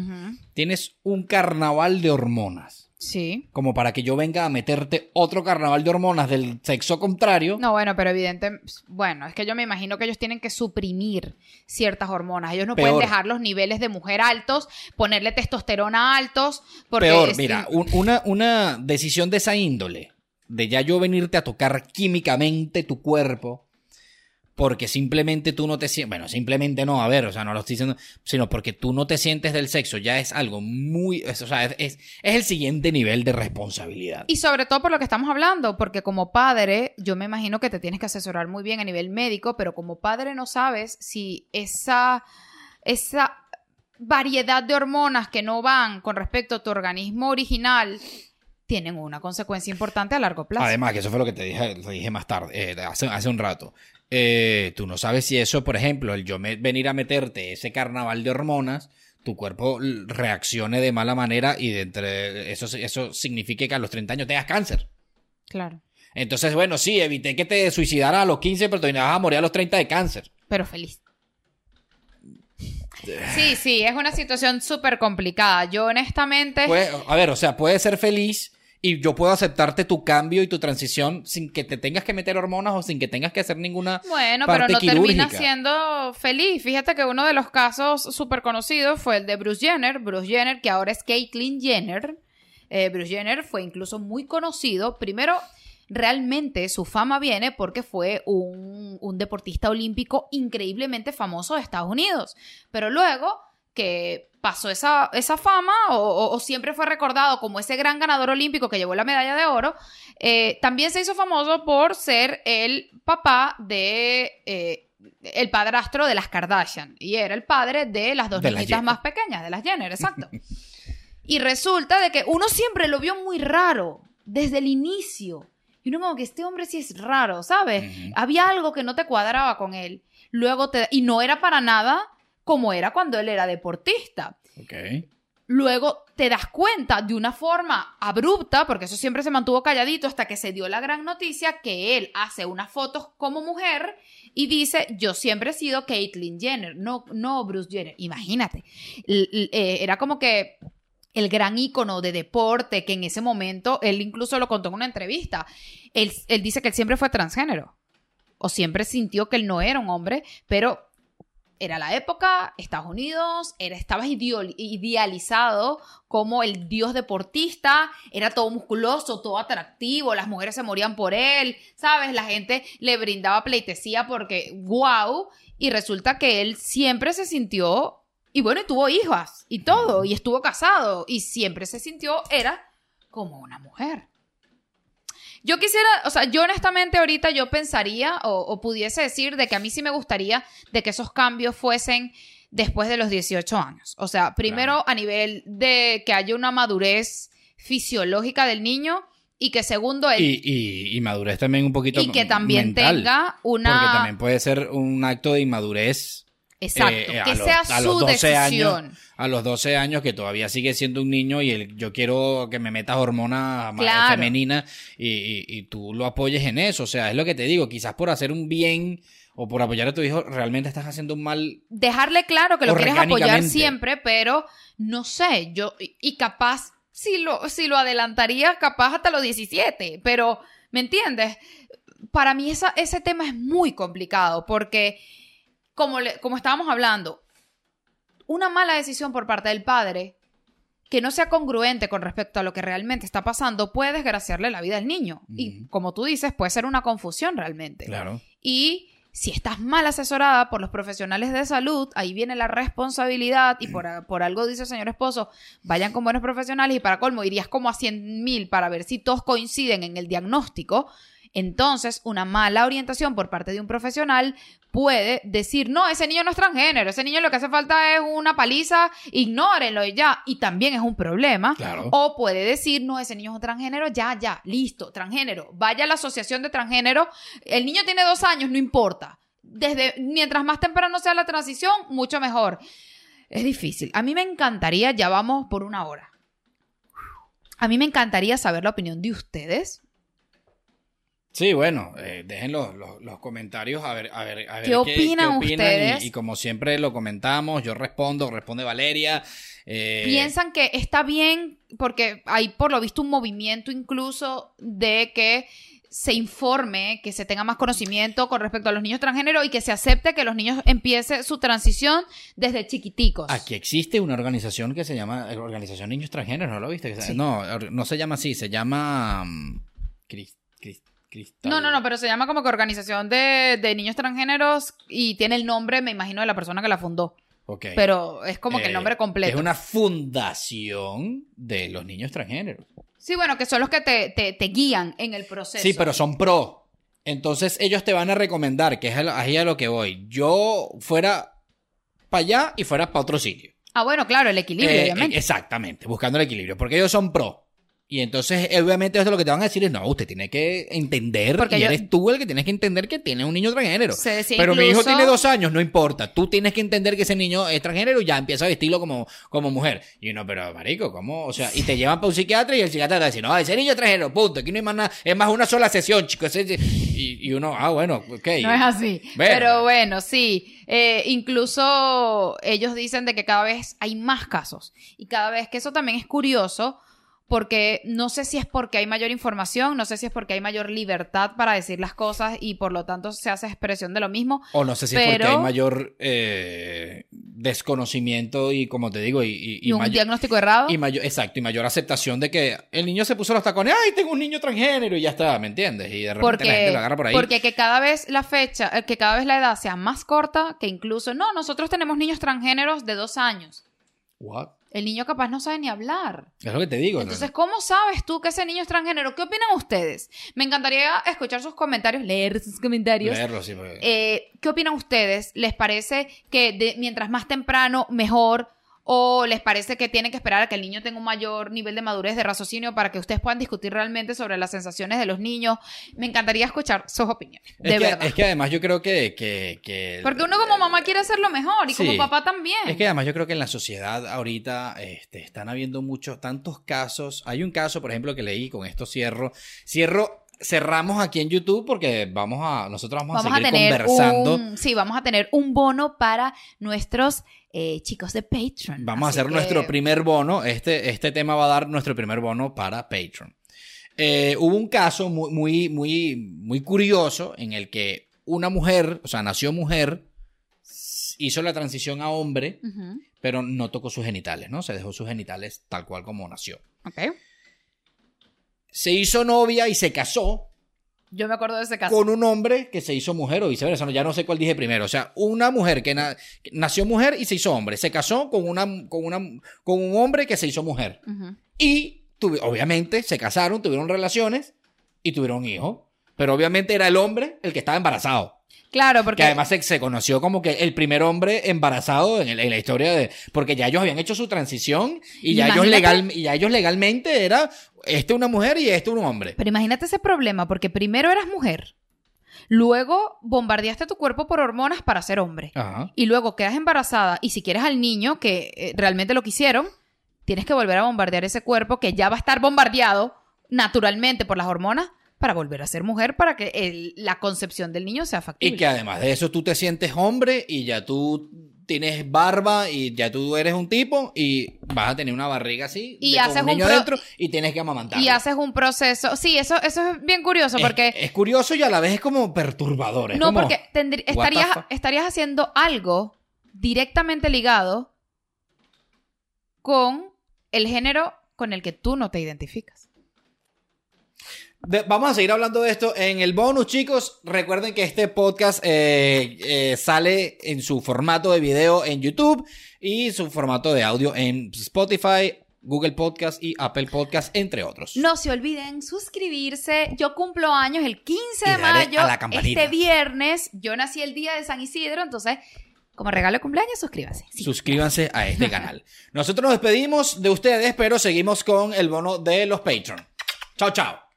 tienes un carnaval de hormonas. Sí. Como para que yo venga a meterte otro carnaval de hormonas del sexo contrario. No, bueno, pero evidente, bueno, es que yo me imagino que ellos tienen que suprimir ciertas hormonas. Ellos no Peor. pueden dejar los niveles de mujer altos, ponerle testosterona altos, porque Peor, es- mira, un- una, una decisión de esa índole de ya yo venirte a tocar químicamente tu cuerpo, porque simplemente tú no te sientes, bueno, simplemente no, a ver, o sea, no lo estoy diciendo, sino porque tú no te sientes del sexo, ya es algo muy, o sea, es, es, es, el siguiente nivel de responsabilidad. Y sobre todo por lo que estamos hablando, porque como padre, yo me imagino que te tienes que asesorar muy bien a nivel médico, pero como padre no sabes si esa, esa variedad de hormonas que no van con respecto a tu organismo original tienen una consecuencia importante a largo plazo. Además, que eso fue lo que te dije, te dije más tarde, eh, hace, hace un rato. Eh, tú no sabes si eso, por ejemplo, el yo me, venir a meterte ese carnaval de hormonas, tu cuerpo reaccione de mala manera y de entre eso, eso signifique que a los 30 años tengas cáncer. Claro. Entonces, bueno, sí, evité que te suicidaras a los 15, pero te vas a morir a los 30 de cáncer. Pero feliz. Sí, sí, es una situación súper complicada. Yo honestamente... a ver, o sea, puedes ser feliz y yo puedo aceptarte tu cambio y tu transición sin que te tengas que meter hormonas o sin que tengas que hacer ninguna bueno pero no termina siendo feliz. Fíjate que uno de los casos súper conocidos fue el de Bruce Jenner. Bruce Jenner que ahora es Caitlyn Jenner. Eh, Bruce Jenner fue incluso muy conocido. Primero realmente su fama viene porque fue un, un deportista olímpico increíblemente famoso de Estados Unidos. Pero luego que pasó esa, esa fama o, siempre fue recordado como ese gran ganador olímpico que llevó la medalla de oro, eh, también se hizo famoso por ser el papá de... Eh, el padrastro de las Kardashian y era el padre de las dos niñitas más pequeñas, de las Jenner, exacto. y resulta de que uno siempre lo vio muy raro desde el inicio. Y uno como que este hombre sí es raro, ¿sabes? Había algo que no te cuadraba con él. Luego te... Y no era para nada como era cuando él era deportista. Luego te das cuenta de una forma abrupta, porque eso siempre se mantuvo calladito hasta que se dio la gran noticia que él hace unas fotos como mujer y dice, yo siempre he sido Caitlyn Jenner, no, no Bruce Jenner. Imagínate. Eh, era como que el gran ícono de deporte que en ese momento, él incluso lo contó en una entrevista, él, él dice que él siempre fue transgénero o siempre sintió que él no era un hombre, pero era la época, Estados Unidos, era, idealizado como el dios deportista, era todo musculoso, todo atractivo, las mujeres se morían por él, ¿sabes? La gente le brindaba pleitesía porque, wow, y resulta que él siempre se sintió, y bueno, tuvo hijas y todo, y estuvo casado, y siempre se sintió, era como una mujer. Yo quisiera, o sea, yo honestamente ahorita yo pensaría o, pudiese decir de que a mí sí me gustaría de que esos cambios fuesen después de los 18 años. O sea, primero a nivel de que haya una madurez fisiológica del niño y que segundo él y, y, madurez también un poquito y que también tenga una porque también puede ser un acto de inmadurez Exacto, eh, que sea su decisión. a los 12 años, que todavía sigue siendo un niño y el, yo quiero que me metas hormonas femeninas y, y, tú lo apoyes en eso. O sea, es lo que te digo, quizás por hacer un bien o por apoyar a tu hijo, realmente estás haciendo un mal. Dejarle claro que lo quieres apoyar siempre, pero no sé, yo, y capaz, si lo, si lo adelantaría, capaz hasta los 17, pero, ¿me entiendes? Para mí esa, ese tema es muy complicado porque como, como estábamos hablando, una mala decisión por parte del padre que no sea congruente con respecto a lo que realmente está pasando puede desgraciarle la vida al niño. Y como tú dices, puede ser una confusión realmente. Claro. Y si estás mal asesorada por los profesionales de salud, ahí viene la responsabilidad y por, por algo dice el señor esposo, vayan con buenos profesionales y para colmo irías como a 100 mil para ver si todos coinciden en el diagnóstico. Entonces, una mala orientación por parte de un profesional puede decir, no, ese niño no es transgénero, ese niño lo que hace falta es una paliza, ignórenlo y ya, y también es un problema. O puede decir, no, ese niño es un transgénero, ya, ya, listo, transgénero, vaya a la asociación de transgénero, el niño tiene dos años, no importa. Desde, mientras más temprano sea la transición, mucho mejor. Es difícil. A mí me encantaría, ya vamos por una hora. A mí me encantaría saber la opinión de ustedes Sí, bueno, eh, dejen los, comentarios a ver, a ver, a ver ¿Qué, opinan, ustedes? Y, como siempre lo comentamos, yo respondo, responde Valeria. Eh, ¿Piensan que está bien? Porque hay por lo visto un movimiento incluso de que se informe, que se tenga más conocimiento con respecto a los niños transgénero y que se acepte que los niños empiece su transición desde chiquiticos. Aquí existe una organización que se llama Organización Niños Transgéneros, ¿no lo viste? No, no se llama así, se llama... Mm, Cris- Cris- Cristal. No, no, no, pero se llama como que Organización de, de Niños Transgéneros y tiene el nombre, me imagino, de la persona que la fundó. Ok. Pero es como que el Eh, nombre completo. Es una fundación de los niños transgéneros. Sí, bueno, que son los que te, te, te guían en el proceso. Sí, pero son pro. Entonces ellos te van a recomendar, que es ahí a lo que voy. Yo fuera para allá y fuera para otro sitio. Ah, bueno, claro, el equilibrio, Eh, obviamente. Exactamente, buscando el equilibrio, porque ellos son pro. Y entonces, eh, obviamente, eso lo que te van a decir es, no, usted tiene que entender, Porque y yo- eres tú el que tienes que entender que tiene un niño transgénero. Pero mi hijo tiene dos años, no importa. Tú tienes que entender que ese niño es transgénero y ya empieza a vestirlo como, como mujer. Y uno, pero marico, ¿cómo? O sea, y te llevan para un psiquiatra y el psiquiatra te dice, no, ese niño es transgénero, punto. Aquí no hay más nada, es más una sola sesión, chicos. Y, y uno, ah, bueno, ok. No es así. Bueno. Pero bueno, sí. Eh, incluso ellos dicen de que cada vez hay más casos. Y cada vez que eso también es curioso. Porque no sé si es porque hay mayor información, no sé si es porque hay mayor libertad para decir las cosas y por lo tanto se hace expresión de lo mismo. O no sé si es porque hay mayor eh, desconocimiento y, como te digo, y, y- y Y, un mayor- diagnóstico errado. Y mayor, exacto, y mayor aceptación de que el niño se puso los tacones, ay, tengo un niño transgénero y ya está, ¿me entiendes? Y de repente la gente porque, lo agarra por ahí. porque que cada vez la fecha, eh, que cada vez la edad sea más corta, que incluso, no, nosotros tenemos niños transgéneros de dos años. What? El niño capaz no sabe ni hablar. Es lo que te digo. Entonces, ¿cómo sabes tú que ese niño es transgénero? ¿Qué opinan ustedes? Me encantaría escuchar sus comentarios, leer sus comentarios. Leerlo, sí, porque- Eh, ¿Qué opinan ustedes? ¿Les parece que de- mientras más temprano, mejor? ¿O les parece que tienen que esperar a que el niño tenga un mayor nivel de madurez de raciocinio para que ustedes puedan discutir realmente sobre las sensaciones de los niños? Me encantaría escuchar sus opiniones. es, De que, verdad. es que además yo creo que... que, que- Porque uno como mamá quiere hacerlo mejor y como papá también. Es que además yo creo que en la sociedad ahorita este, están habiendo muchos, tantos casos. Hay un caso, por ejemplo, que leí, con esto cierro. Cierro, cerramos aquí en YouTube porque vamos a, nosotros vamos, vamos a a seguir tener conversando. un sí vamos a tener un bono para nuestros eh, chicos de Patreon Vamos a hacer que- nuestro primer bono. Este, este tema va a dar nuestro primer bono para Patreon. Eh, hubo un caso muy, muy, muy, muy curioso en el que una mujer, o sea, nació mujer, hizo la transición a hombre, pero no tocó sus genitales, ¿no? Se dejó sus genitales tal cual como nació. ok. Se hizo novia y se casó yo me acuerdo de ese caso con un hombre que se hizo mujer o viceversa. No, ya no sé cuál dije primero. O sea, una mujer que, na- que nació mujer y se hizo hombre. Se casó con, una, con, una, con un hombre que se hizo mujer. Ujú. Y tuvi- obviamente se casaron, tuvieron relaciones y tuvieron hijos. Pero obviamente era el hombre el que estaba embarazado. claro porque Que además se, se conoció como que el primer hombre embarazado en, el- en la historia de... Porque ya ellos habían hecho su transición y ya, ellos, legal, y ya ellos legalmente era este una mujer y este un hombre. pero imagínate ese problema porque primero eras mujer luego bombardeaste tu cuerpo por hormonas para ser hombre Ajá. y luego quedas embarazada y si quieres al niño que eh, realmente lo quisieron tienes que volver a bombardear ese cuerpo que ya va a estar bombardeado naturalmente por las hormonas para volver a ser mujer para que el- la concepción del niño sea factible Y que además de eso tú te sientes hombre y ya tú tienes barba y ya tú eres un tipo y vas a tener una barriga así Y de- haces un un niño adentro y tienes que amamantarlo. y haces un proceso sí eso eso es bien curioso Es- porque es, curioso y a la vez es como perturbador. es No, como, porque tendrí- estarías, estarías haciendo algo directamente ligado con el género con el que tú no te identificas. De- vamos a seguir hablando de esto en el bonus, chicos. Recuerden que este podcast eh, eh, sale en su formato de video en YouTube y su formato de audio en Spotify, Google Podcast y Apple Podcast, entre otros. No se olviden suscribirse. Yo cumplo años el 15 Y de mayo. a la campanita. Este viernes. Yo nací el día de San Isidro, entonces, como regalo de cumpleaños, suscríbanse. Sí. Suscríbanse a este canal. Nosotros nos despedimos de ustedes, pero seguimos con el bono de los Patreon. Chao, chao.